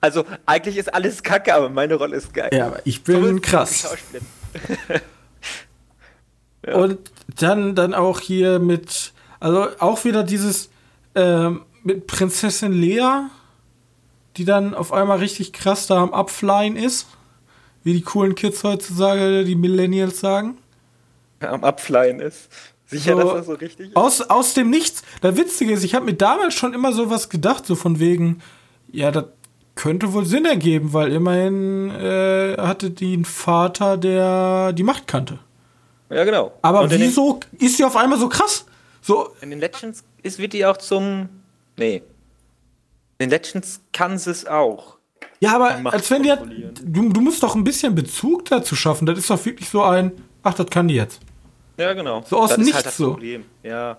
Also, eigentlich ist alles kacke, aber meine Rolle ist geil. ja, aber ich bin die krass. Ja. Und dann, dann auch hier mit, also auch wieder dieses ähm, mit Prinzessin Lea, die dann auf einmal richtig krass da am Abflyen ist. Wie die coolen Kids heutzutage, die Millennials sagen. Am Abflyen ist. Sicher, So, dass das so richtig ist? Aus, aus dem Nichts. Das Witzige ist, ich habe mir damals schon immer sowas gedacht, so von wegen, ja, das könnte wohl Sinn ergeben, weil immerhin äh, hatte die einen Vater, der die Macht kannte. Ja, genau. Aber Und wieso ist sie auf einmal so krass? So, In den Legends ist, wird die auch zum. Nee. In den Legends kann sie es auch. Ja, aber als wenn die hat, du, du musst doch ein bisschen Bezug dazu schaffen. Das ist doch wirklich so ein, ach, das kann die jetzt. Ja, genau. So aus das nichts ist halt das so. Problem. Ja.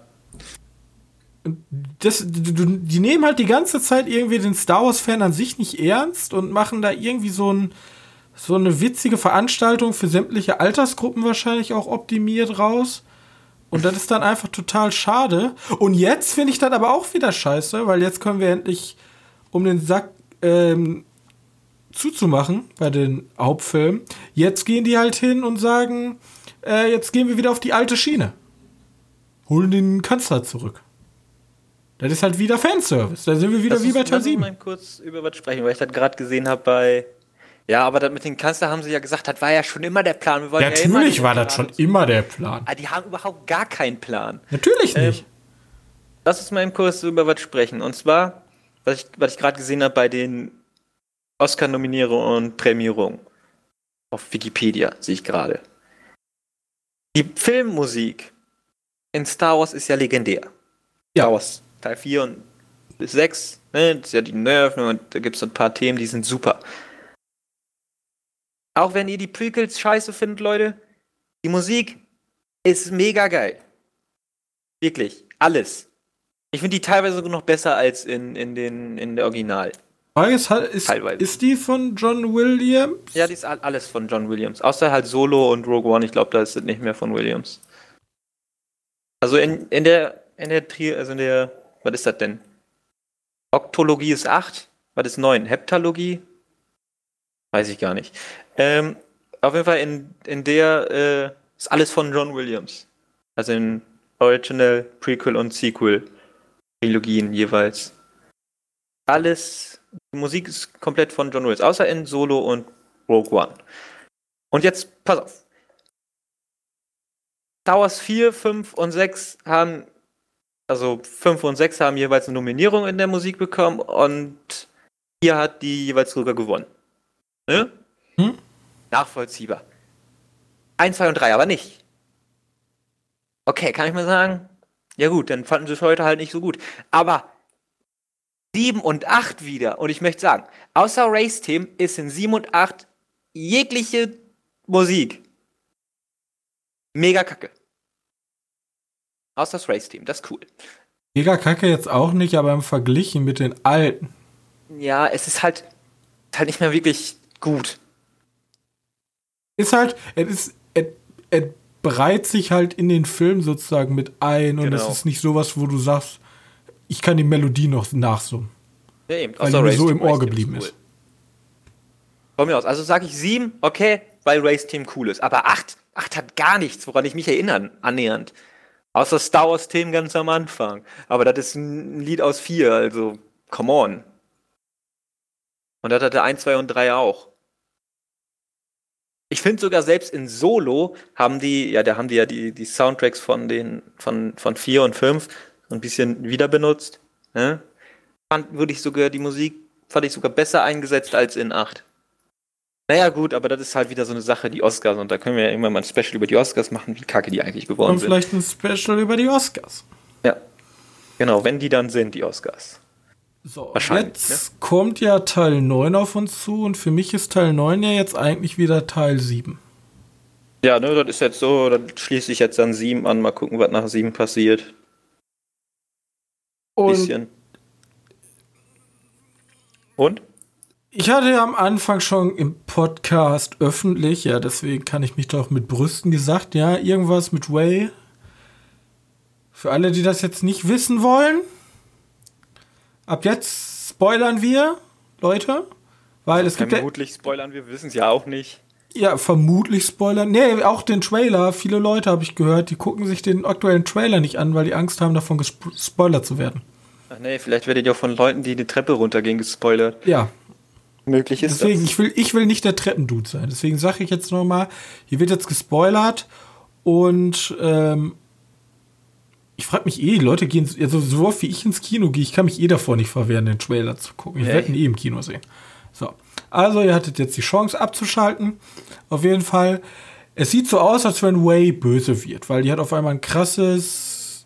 Das, die nehmen halt die ganze Zeit irgendwie den Star Wars-Fan an sich nicht ernst und machen da irgendwie so, ein, so eine witzige Veranstaltung für sämtliche Altersgruppen wahrscheinlich auch optimiert raus. Und das ist dann einfach total schade. Und jetzt finde ich das aber auch wieder scheiße, weil jetzt können wir endlich, um den Sack ähm, zuzumachen bei den Hauptfilmen, jetzt gehen die halt hin und sagen, äh, jetzt gehen wir wieder auf die alte Schiene. Holen den Kanzler zurück. Das ist halt wieder Fanservice. Da sind wir wieder Lass wie bei uns- Teil lass uns 7. mal kurz über was sprechen, weil ich das gerade gesehen habe bei. Ja, aber das mit den Kanzler haben sie ja gesagt, das war ja schon immer der Plan. Ja Natürlich den war das schon immer der Plan. Ah, die haben überhaupt gar keinen Plan. Natürlich Ähm, nicht. Lass uns mal im Kurs über was sprechen. Und zwar, was ich, was ich gerade gesehen habe bei den Oscar-Nominierungen und Prämierungen. Auf Wikipedia sehe ich gerade. Die Filmmusik in Star Wars ist ja legendär. Ja. Star Wars Teil 4 und bis 6, ne, das ist ja die Nerven und da gibt es ein paar Themen, die sind super. Auch wenn ihr die Prequels scheiße findet, Leute, die Musik ist mega geil. Wirklich, alles. Ich finde die teilweise sogar noch besser als in, in, den, in der Original. Frage ist, halt, ist, ist die von John Williams? Ja, die ist all- alles von John Williams. Außer halt Solo und Rogue One, ich glaube, da ist es nicht mehr von Williams. Also in, in der, in der Tri also in der, was ist das denn? Oktologie ist 8, was ist 9? Heptalogie? Weiß ich gar nicht. Ähm, auf jeden Fall in, in der äh, ist alles von John Williams. Also in Original, Prequel und Sequel Trilogien jeweils. Alles, die Musik ist komplett von John Williams, außer in Solo und Rogue One. Und jetzt, pass auf. Star Wars 4, 5 und 6 haben, also 5 und 6 haben jeweils eine Nominierung in der Musik bekommen und hier hat die jeweils sogar gewonnen. Ne? Hm? Nachvollziehbar. 1, 2 und 3 aber nicht. Okay, kann ich mal sagen, ja gut, dann fanden sie es heute halt nicht so gut. Aber 7 und 8 wieder. Und ich möchte sagen, außer Race Team ist in 7 und 8 jegliche Musik mega kacke. Außer das Race Team, das ist cool. Mega Kacke jetzt auch nicht, aber im Verglichen mit den alten. Ja, es ist halt, halt nicht mehr wirklich gut. Ist halt, es ist, es, es breit sich halt in den Film sozusagen mit ein und es Genau. ist nicht sowas, wo du sagst, ich kann die Melodie noch nachsummen. Ja, eben. Weil die mir so im Ohr geblieben ist. Von mir aus. Also sage ich 7, okay, weil Race Team cool ist. Aber 8, 8 hat gar nichts, woran ich mich erinnern, annähernd. Außer Star Wars Themen ganz am Anfang. Aber das ist ein Lied aus 4, also come on. Und das hatte 1, 2 und 3 auch. Ich finde sogar selbst in Solo haben die, ja, da haben die ja die, die Soundtracks von den, von, von 4 und 5 so ein bisschen wieder benutzt. Ne? Fand, würde ich sogar, die Musik fand ich sogar besser eingesetzt als in 8. Naja, gut, aber das ist halt wieder so eine Sache, die Oscars, und da können wir ja irgendwann mal ein Special über die Oscars machen, wie kacke die eigentlich geworden Und sind. vielleicht ein Special über die Oscars. Ja. Genau, wenn die dann sind, die Oscars. So, jetzt kommt ja Teil 9 auf uns zu und für mich ist Teil 9 ja jetzt eigentlich wieder Teil 7. Ja, ne, das ist jetzt so, dann schließe ich jetzt an 7 an, mal gucken, was nach 7 passiert. Und Bisschen. Und? ich hatte ja am Anfang schon im Podcast öffentlich, ja, deswegen kann ich mich doch mit Brüsten gesagt, ja, irgendwas mit Way. Für alle, die das jetzt nicht wissen wollen, ab jetzt spoilern wir, Leute, weil es gibt ja, Vermutlich spoilern, wir wissen es ja auch nicht. Ja vermutlich spoilern. Nee, auch den Trailer. Viele Leute habe ich gehört, die gucken sich den aktuellen Trailer nicht an, weil die Angst haben, davon gespo- gespoilert zu werden. Ach nee, vielleicht werdet ihr auch von Leuten, die die Treppe runtergehen, gespoilert. Ja, Möglich ist Deswegen, das. ich will, ich will nicht der Treppendude sein. Deswegen sage ich jetzt nochmal, hier wird jetzt gespoilert und ähm, ich frage mich eh, die Leute gehen, also so oft wie ich ins Kino gehe, ich kann mich eh davor nicht verwehren, den Trailer zu gucken. Ich Nee. werde ihn eh im Kino sehen. So, also ihr hattet jetzt die Chance abzuschalten. Auf jeden Fall, es sieht so aus, als wenn Way böse wird, weil die hat auf einmal ein krasses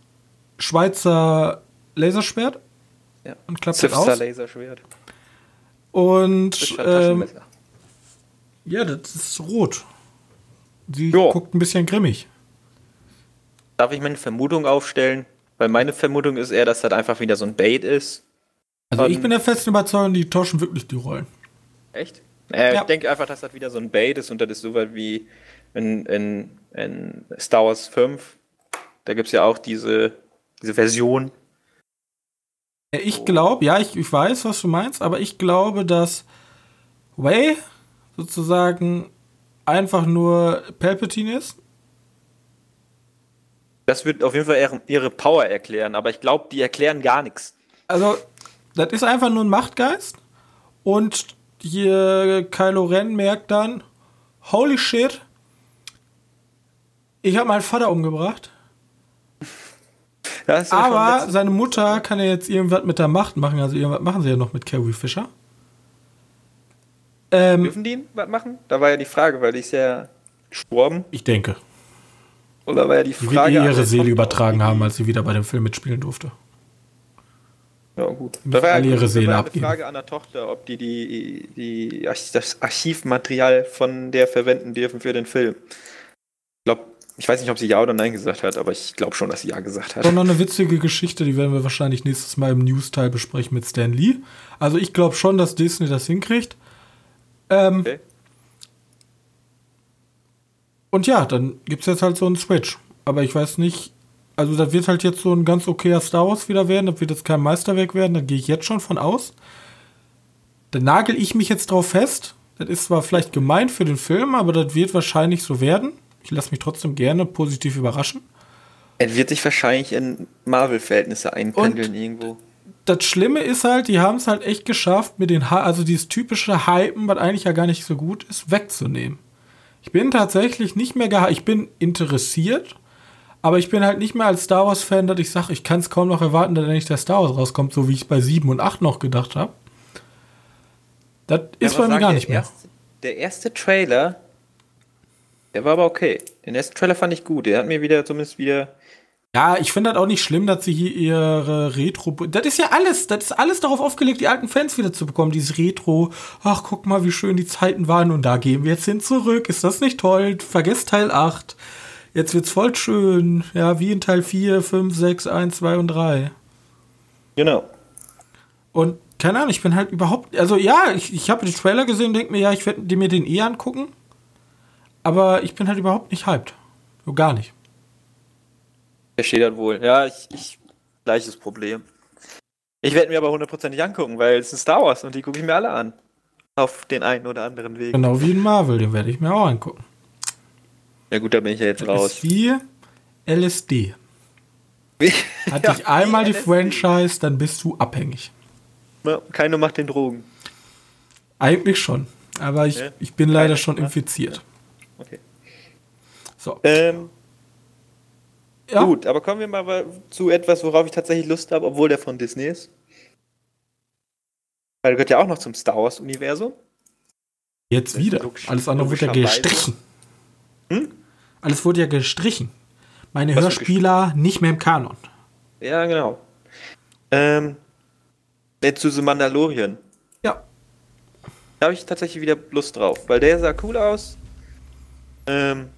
Schweizer Laserschwert Ja. und klappt das Sifster aus. Laserschwert. Und ähm, ja, das ist rot. Sie Jo. guckt ein bisschen grimmig. Darf ich meine Vermutung aufstellen? Weil meine Vermutung ist eher, dass das einfach wieder so ein Bait ist. Also ich bin der festen Überzeugung, die tauschen wirklich die Rollen. Echt? Äh, Ja. Ich denke einfach, dass das wieder so ein Bait ist und das ist so weit wie in, in, in Star Wars 5. Da gibt es ja auch diese, diese Version. Äh, Ich glaube, ja, ich, ich weiß, was du meinst, aber ich glaube, dass Way sozusagen einfach nur Palpatine ist. Das wird auf jeden Fall ihre, ihre Power erklären, aber ich glaube, die erklären gar nichts. Also, das ist einfach nur ein Machtgeist. Und hier Kylo Ren merkt dann, holy shit, ich habe meinen Vater umgebracht. Ja Aber seine Mutter kann ja jetzt irgendwas mit der Macht machen. Also irgendwas machen sie ja noch mit Carrie Fisher. Ähm, Dürfen die was machen? Da war ja die Frage, weil die ist ja gestorben. ich denke. Oder war ja die Die Frage. an ihre Seele übertragen die- haben, als sie wieder bei dem Film mitspielen durfte. Ja, gut. Da war ja alle ihre Seele eine Frage an der Tochter, ob die, die, die das Archivmaterial von der verwenden dürfen für den Film. Ich glaube, ich weiß nicht, ob sie ja oder nein gesagt hat, aber ich glaube schon, dass sie ja gesagt hat. Doch noch eine witzige Geschichte, die werden wir wahrscheinlich nächstes Mal im News-Teil besprechen mit Stan Lee. Also ich glaube schon, dass Disney das hinkriegt. Ähm, Okay. Und ja, dann gibt es jetzt halt so einen Switch. Aber ich weiß nicht, also das wird halt jetzt so ein ganz okayer Star Wars wieder werden. Das wird jetzt kein Meisterwerk werden, da gehe ich jetzt schon von aus. Da nagel ich mich jetzt drauf fest. Das ist zwar vielleicht gemeint für den Film, aber das wird wahrscheinlich so werden. Ich lasse mich trotzdem gerne positiv überraschen. Er wird sich wahrscheinlich in Marvel-Verhältnisse einpendeln irgendwo. das Schlimme ist halt, die haben es halt echt geschafft, mit den, Hy- also dieses typische Hypen, was eigentlich ja gar nicht so gut ist, wegzunehmen. Ich bin tatsächlich nicht mehr gehypt. Ich bin interessiert, aber ich bin halt nicht mehr als Star Wars-Fan, dass ich sage, ich kann es kaum noch erwarten, dass endlich der Star Wars rauskommt, so wie ich bei 7 und 8 noch gedacht habe. Das ist aber bei mir gar nicht mehr. Erste, der erste Trailer, der war aber okay. Den ersten Trailer fand ich gut. Der hat mir wieder zumindest wieder. Ja, ich finde das auch nicht schlimm, dass sie hier ihre Retro. Das ist ja alles, das ist alles darauf aufgelegt, die alten Fans wieder zu bekommen. Dieses Retro. Ach, guck mal, wie schön die Zeiten waren und da gehen wir jetzt hin zurück. Ist das nicht toll? Vergesst Teil 8. Jetzt wird's voll schön. Ja, wie in Teil 4, 5, 6, 1, 2 und 3. Genau. Und keine Ahnung, ich bin halt überhaupt. Also ja, ich, ich habe den Trailer gesehen und denke mir, ja, ich werde mir den eh angucken. Aber ich bin halt überhaupt nicht hyped. So gar nicht. Verstehe das wohl. Ja, ich, ich. Gleiches Problem. Ich werde mir aber hundertprozentig angucken, weil es ist Star Wars und die gucke ich mir alle an. Auf den einen oder anderen Weg. Genau wie in Marvel, den werde ich mir auch angucken. Ja gut, da bin ich ja jetzt Ist raus. wie LSD. Hat Ja, dich einmal die LSD. Franchise, dann bist du abhängig. Ja, Keine macht den Drogen. Eigentlich schon. Aber ich, Ja. ich bin leider Keine schon macht- infiziert. Okay. So. Ähm. Gut, aber kommen wir mal zu etwas, worauf ich tatsächlich Lust habe, obwohl der von Disney ist. Weil der gehört ja auch noch zum Star Wars-Universum. Jetzt wieder. Alles andere wurde ja gestrichen. Hm? Alles wurde ja gestrichen. Meine Was Hörspieler nicht mehr im Kanon. Ja, genau. Ähm, jetzt zu The Mandalorian. Ja. Da habe ich tatsächlich wieder Lust drauf, weil der sah cool aus. Ähm,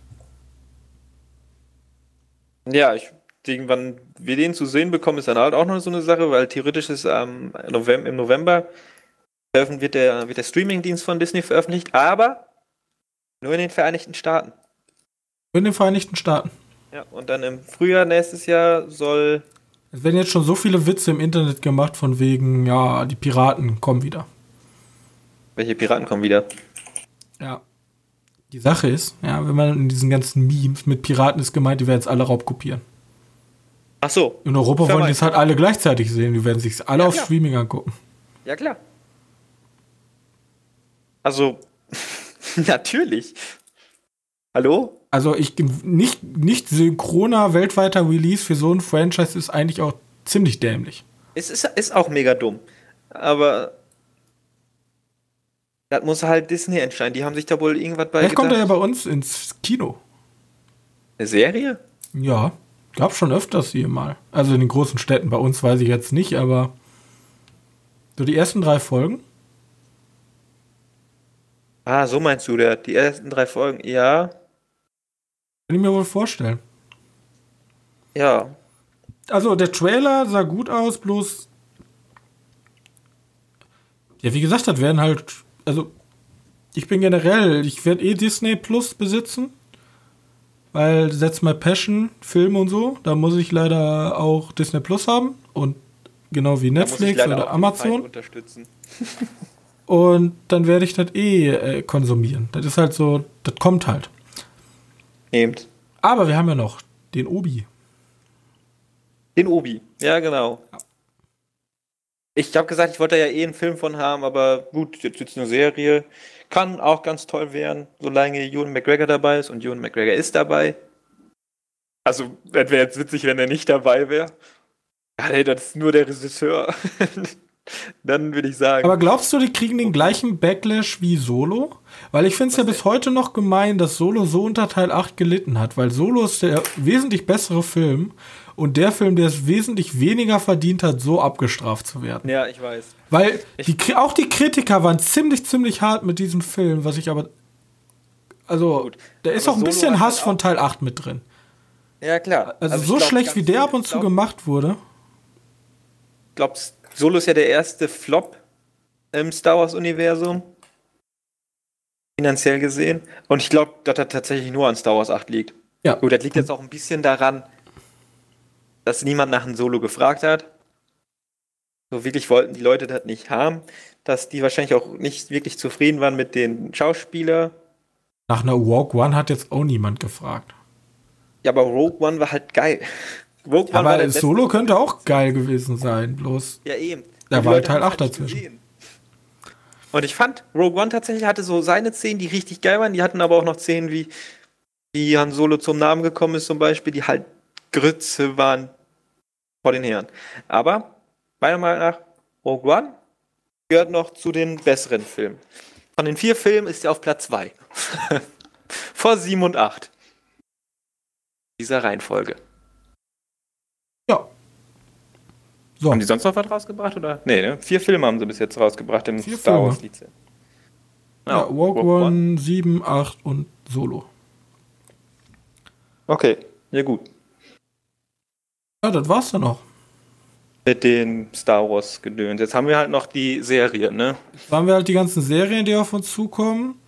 Ja, ich denke, wann wir den zu sehen bekommen, ist dann halt auch noch so eine Sache, weil theoretisch ist ähm, November, im November wird der, wird der Streamingdienst von Disney veröffentlicht, aber nur in den Vereinigten Staaten. In den Vereinigten Staaten. Ja, und dann im Frühjahr nächstes Jahr soll. Es werden jetzt schon so viele Witze im Internet gemacht, von wegen, ja, die Piraten kommen wieder. Welche Piraten kommen wieder? Ja. Die Sache ist, ja, wenn man in diesen ganzen Memes mit Piraten ist gemeint, die werden jetzt alle raubkopieren. Ach so. In Europa wollen die es halt alle gleichzeitig sehen. Die werden sich alle ja, auf Streaming angucken. Ja, klar. Also, natürlich. Hallo? Also, ich nicht, nicht synchroner weltweiter Release für so ein Franchise ist eigentlich auch ziemlich dämlich. Es ist, ist auch mega dumm. Aber das muss halt Disney entscheiden. Die haben sich da wohl irgendwas bei. Vielleicht kommt er ja bei uns ins Kino. Eine Serie? Ja, gab schon öfters hier mal. Also in den großen Städten. Bei uns weiß ich jetzt nicht, aber so die ersten drei Folgen. Ah, so meinst du, der, die ersten drei Folgen, ja. Kann ich mir wohl vorstellen. Ja. Also der Trailer sah gut aus, bloß. Ja, wie gesagt, das werden halt also ich bin generell, ich werde eh Disney Plus besitzen, weil That's My Passion, Filme und so, da muss ich leider auch Disney Plus haben und genau wie Netflix oder Amazon. Und dann werde ich das eh äh, konsumieren. Das ist halt so, das kommt halt. Eben. Aber wir haben ja noch den Obi. Den Obi, ja genau. Ja. Ich habe gesagt, ich wollte ja eh einen Film von haben, aber gut, jetzt ist eine Serie. Kann auch ganz toll werden, solange Ewan McGregor dabei ist und Ewan McGregor ist dabei. Also, wäre jetzt witzig, wenn er nicht dabei wäre. Ja, nee, das ist nur der Regisseur. Dann würde ich sagen. Aber glaubst du, die kriegen den gleichen Backlash wie Solo? Weil ich finde es ja bis heute noch gemein, dass Solo so unter Teil 8 gelitten hat, weil Solo ist der wesentlich bessere Film und der Film, der es wesentlich weniger verdient hat, so abgestraft zu werden. Ja, ich weiß. Weil die, auch die Kritiker waren ziemlich, ziemlich hart mit diesem Film, was ich aber. Also, Gut. da ist aber auch ein bisschen Hass von Teil 8 mit drin. Ja, klar. Also, also so glaub, schlecht, wie der ab und zu gemacht wurde. Glaubst Solo ist ja der erste Flop im Star Wars-Universum. Finanziell gesehen. Und ich glaube, dass er tatsächlich nur an Star Wars 8 liegt. Ja. Gut, das liegt jetzt auch ein bisschen daran, dass niemand nach einem Solo gefragt hat. So wirklich wollten die Leute das nicht haben, dass die wahrscheinlich auch nicht wirklich zufrieden waren mit den Schauspielern. Nach einer Walk One hat jetzt auch niemand gefragt. Ja, aber Rogue One war halt geil. One aber Solo könnte auch geil gewesen sein, bloß. Ja, eben. Da war Teil 8 dazwischen. Gesehen. Und ich fand, Rogue One tatsächlich hatte so seine Szenen, die richtig geil waren. Die hatten aber auch noch Szenen, wie, wie Han Solo zum Namen gekommen ist, zum Beispiel, die halt Grütze waren vor den Herren. Aber meiner Meinung nach, Rogue One gehört noch zu den besseren Filmen. Von den vier Filmen ist er auf Platz 2. vor 7 und 8. Dieser Reihenfolge. Ja. So. Haben die sonst noch was rausgebracht? Oder? Nee, ne? Vier Filme haben sie bis jetzt rausgebracht im vier Star Wars Lizenz. Ja, ja Rogue, Rogue One, One, 7, 8 und Solo. Okay, ja gut. Ja, das war's dann noch. Mit den Star Wars gedöns. Jetzt haben wir halt noch die Serie, ne? Jetzt haben wir halt die ganzen Serien, die auf uns zukommen.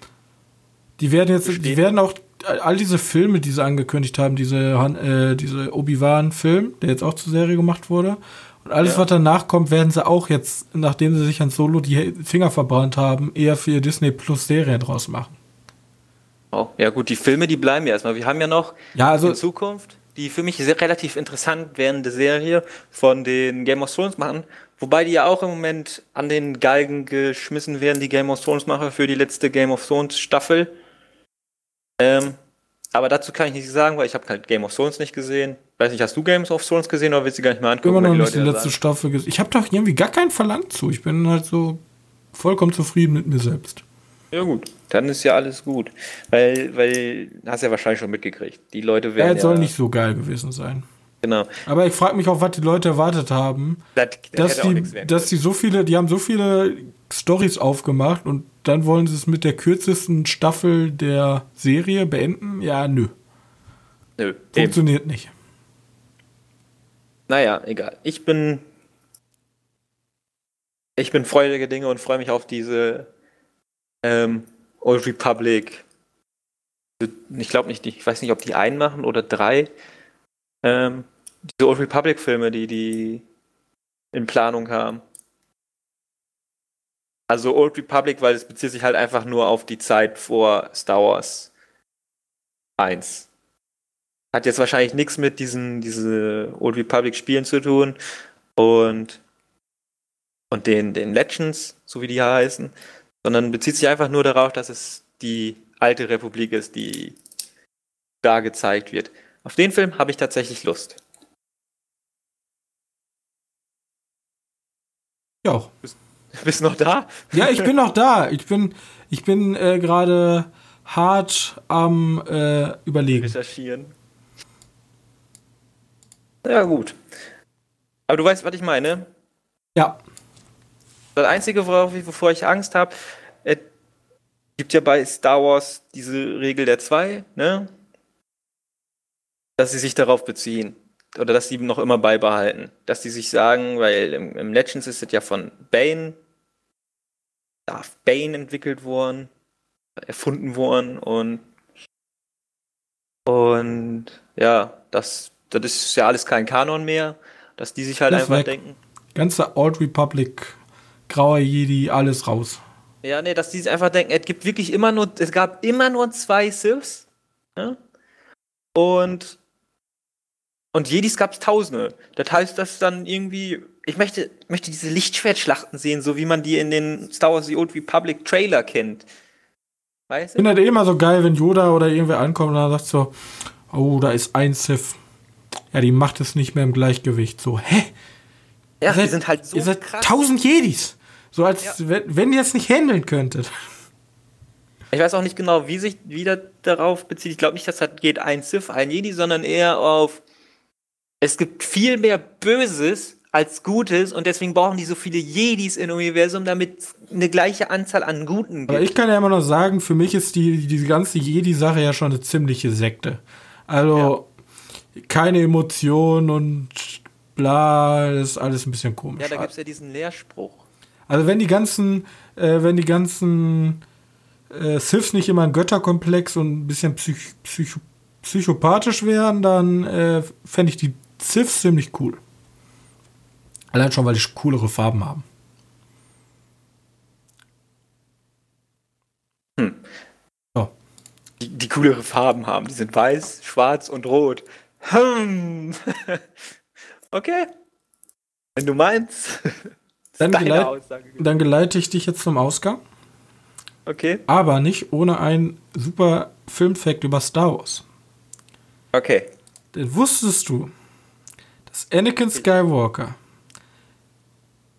Die werden jetzt, Bestehen. die werden auch all diese Filme, die sie angekündigt haben, diese, äh, diese Obi-Wan-Film, der jetzt auch zur Serie gemacht wurde. Und alles, ja. was danach kommt, werden sie auch jetzt, nachdem sie sich an Solo die Finger verbrannt haben, eher für Disney Plus Serien draus machen. Oh, ja gut, die Filme, die bleiben ja erstmal. Wir haben ja noch ja, also, in Zukunft die für mich sehr relativ interessant werdende Serie von den Game of Thrones machen. Wobei die ja auch im Moment an den Galgen geschmissen werden, die Game of Thrones Macher für die letzte Game of Thrones Staffel. Ähm, aber dazu kann ich nichts sagen, weil ich habe halt Game of Thrones nicht gesehen. Weiß nicht, hast du Games of Thrones gesehen oder willst du gar nicht mehr angucken? Immer noch die nicht die letzte sagen? Staffel gesehen. Ich habe doch irgendwie gar keinen Verlangt zu. Ich bin halt so vollkommen zufrieden mit mir selbst. Ja gut, dann ist ja alles gut. Weil, weil, hast ja wahrscheinlich schon mitgekriegt. Die Leute werden. Er ja, soll nicht so geil gewesen sein. Genau. Aber ich frage mich auch, was die Leute erwartet haben. Das, das dass die, dass die so viele, die haben so viele Stories aufgemacht und dann wollen sie es mit der kürzesten Staffel der Serie beenden? Ja, nö. Nö. Funktioniert eben. nicht. naja, egal. Ich bin. Ich bin freudige Dinge und freue mich auf diese ähm, Old Republic. Ich glaube nicht, ich weiß nicht, ob die einen machen oder drei. Ähm, diese Old Republic-Filme, die die in Planung haben. Also Old Republic, weil es bezieht sich halt einfach nur auf die Zeit vor Star Wars 1. Hat jetzt wahrscheinlich nichts mit diesen diese Old Republic Spielen zu tun und und den den Legends, so wie die heißen, sondern bezieht sich einfach nur darauf, dass es die alte Republik ist, die da gezeigt wird. Auf den Film habe ich tatsächlich Lust. Ja. Bist, bist noch da? Ja, ich bin noch da. Ich bin, ich bin äh, gerade hart am äh, Überlegen. Recherchieren. Ja, gut. Aber du weißt, was ich meine? Ja. Das Einzige, worauf ich, wovor ich Angst habe, es gibt ja bei Star Wars diese Regel der zwei, ne? Dass sie sich darauf beziehen. Oder dass sie noch immer beibehalten. Dass sie sich sagen, weil im, im Legends ist es ja von Bane, Darth Bane entwickelt worden, erfunden worden und und ja, das, das ist ja alles kein Kanon mehr, dass die sich halt Das einfach weg. denken, Ganze Old Republic, grauer Jedi, alles raus. Ja, nee, dass die sich einfach denken, es gibt wirklich immer nur, es gab immer nur zwei Siths. Ne? Und, und Jedis gab es tausende. Das heißt, dass dann irgendwie, ich möchte, möchte diese Lichtschwertschlachten sehen, so wie man die in den Star Wars The Old Republic Trailer kennt. Weißt Ich du? finde das eh immer so geil, wenn Yoda oder irgendwer ankommt und dann sagt so, oh, da ist ein Sith. Ja, die macht es nicht mehr im Gleichgewicht. So, hä? Ja, seid, die sind halt so ihr seid krass. tausend Jedis. So als Ja. wenn, wenn ihr es nicht handeln könntet. Ich weiß auch nicht genau, wie sich wieder darauf bezieht. Ich glaube nicht, dass das geht ein Sith, ein Jedi, sondern eher auf es gibt viel mehr Böses als Gutes und deswegen brauchen die so viele Jedis im Universum, damit eine gleiche Anzahl an Guten Aber gibt. ich kann ja immer noch sagen, für mich ist die, diese ganze Jedi-Sache ja schon eine ziemliche Sekte. Also keine Emotionen und bla, das ist alles ein bisschen komisch. Ja, da gibt es ja diesen Lehrspruch. Also wenn die ganzen, äh, wenn die ganzen äh, Siths nicht immer ein Götterkomplex und ein bisschen psych psycho psychopathisch wären, dann äh, fände ich die Siths ziemlich cool. Allein schon, weil die coolere Farben haben. Hm. So. Die, die coolere Farben haben. Die sind weiß, schwarz und rot. Hm. okay. Wenn du meinst. Dann, geleit Aussage. dann geleite ich dich jetzt zum Ausgang. Okay. Aber nicht ohne einen super Filmfact über Star Wars. Okay. Denn wusstest du, dass Anakin Skywalker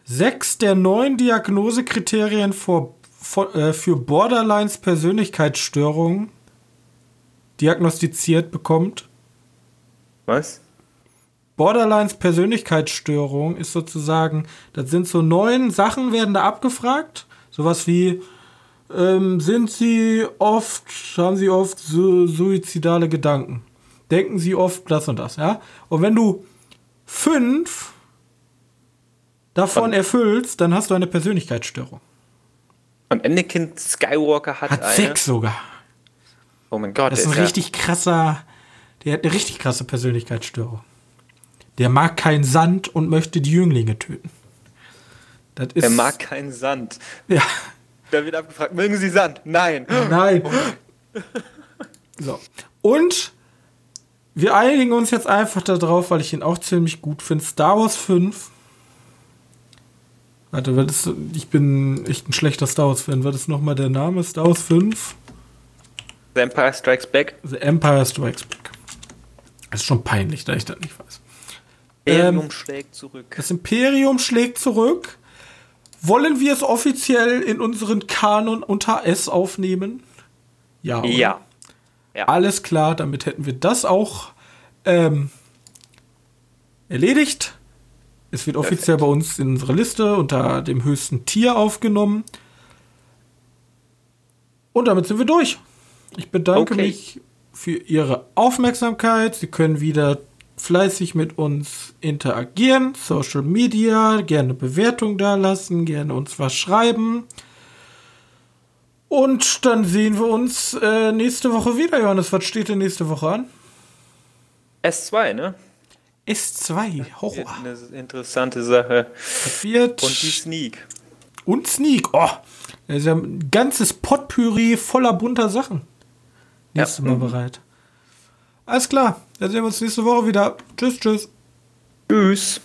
sechs der neun Diagnosekriterien vor, vor, äh, für Borderlines Persönlichkeitsstörungen diagnostiziert bekommt? Was? Borderlines Persönlichkeitsstörung ist sozusagen, das sind so neun Sachen, werden da abgefragt. Sowas wie, ähm, sind sie oft, haben sie oft su suizidale Gedanken? Denken sie oft das und das, ja? Und wenn du fünf davon Von- erfüllst, dann hast du eine Persönlichkeitsstörung. Und Anakin Skywalker hat, Hat eine. sechs sogar. Oh mein Gott, Das ist ein richtig krasser, der hat eine richtig krasse Persönlichkeitsstörung. Der mag keinen Sand und möchte die Jünglinge töten. Das ist, Er mag keinen Sand. Ja, Da wird abgefragt, mögen Sie Sand? Nein. nein. So. Und wir einigen uns jetzt einfach darauf, weil ich ihn auch ziemlich gut finde. Star Wars 5. Warte, was ist, ich bin echt ein schlechter Star Wars-Fan. Was ist nochmal der Name? Star Wars 5? The Empire Strikes Back. The Empire Strikes Back. Das ist schon peinlich, da ich das nicht weiß. Imperium Ähm, schlägt zurück. Das Imperium schlägt zurück. Wollen wir es offiziell in unseren Kanon unter S aufnehmen? Ja. oder? Ja. Alles klar, damit hätten wir das auch ähm, erledigt. Es wird offiziell bei uns in unsere Liste unter dem höchsten Tier aufgenommen. Und damit sind wir durch. Ich bedanke Okay. mich für Ihre Aufmerksamkeit. Sie können wieder fleißig mit uns interagieren, Social Media, gerne Bewertung da lassen, gerne uns was schreiben. Und dann sehen wir uns äh, nächste Woche wieder, Johannes. Was steht denn nächste Woche an? S2, ne? S2, Horror. Eine interessante Sache. Wird Und die Sneak. und Sneak. Oh, das ist ja ein ganzes Potpourri voller bunter Sachen. Nächstes Ja. Mal bereit. Alles klar, dann sehen wir uns nächste Woche wieder. Tschüss, tschüss. Tschüss.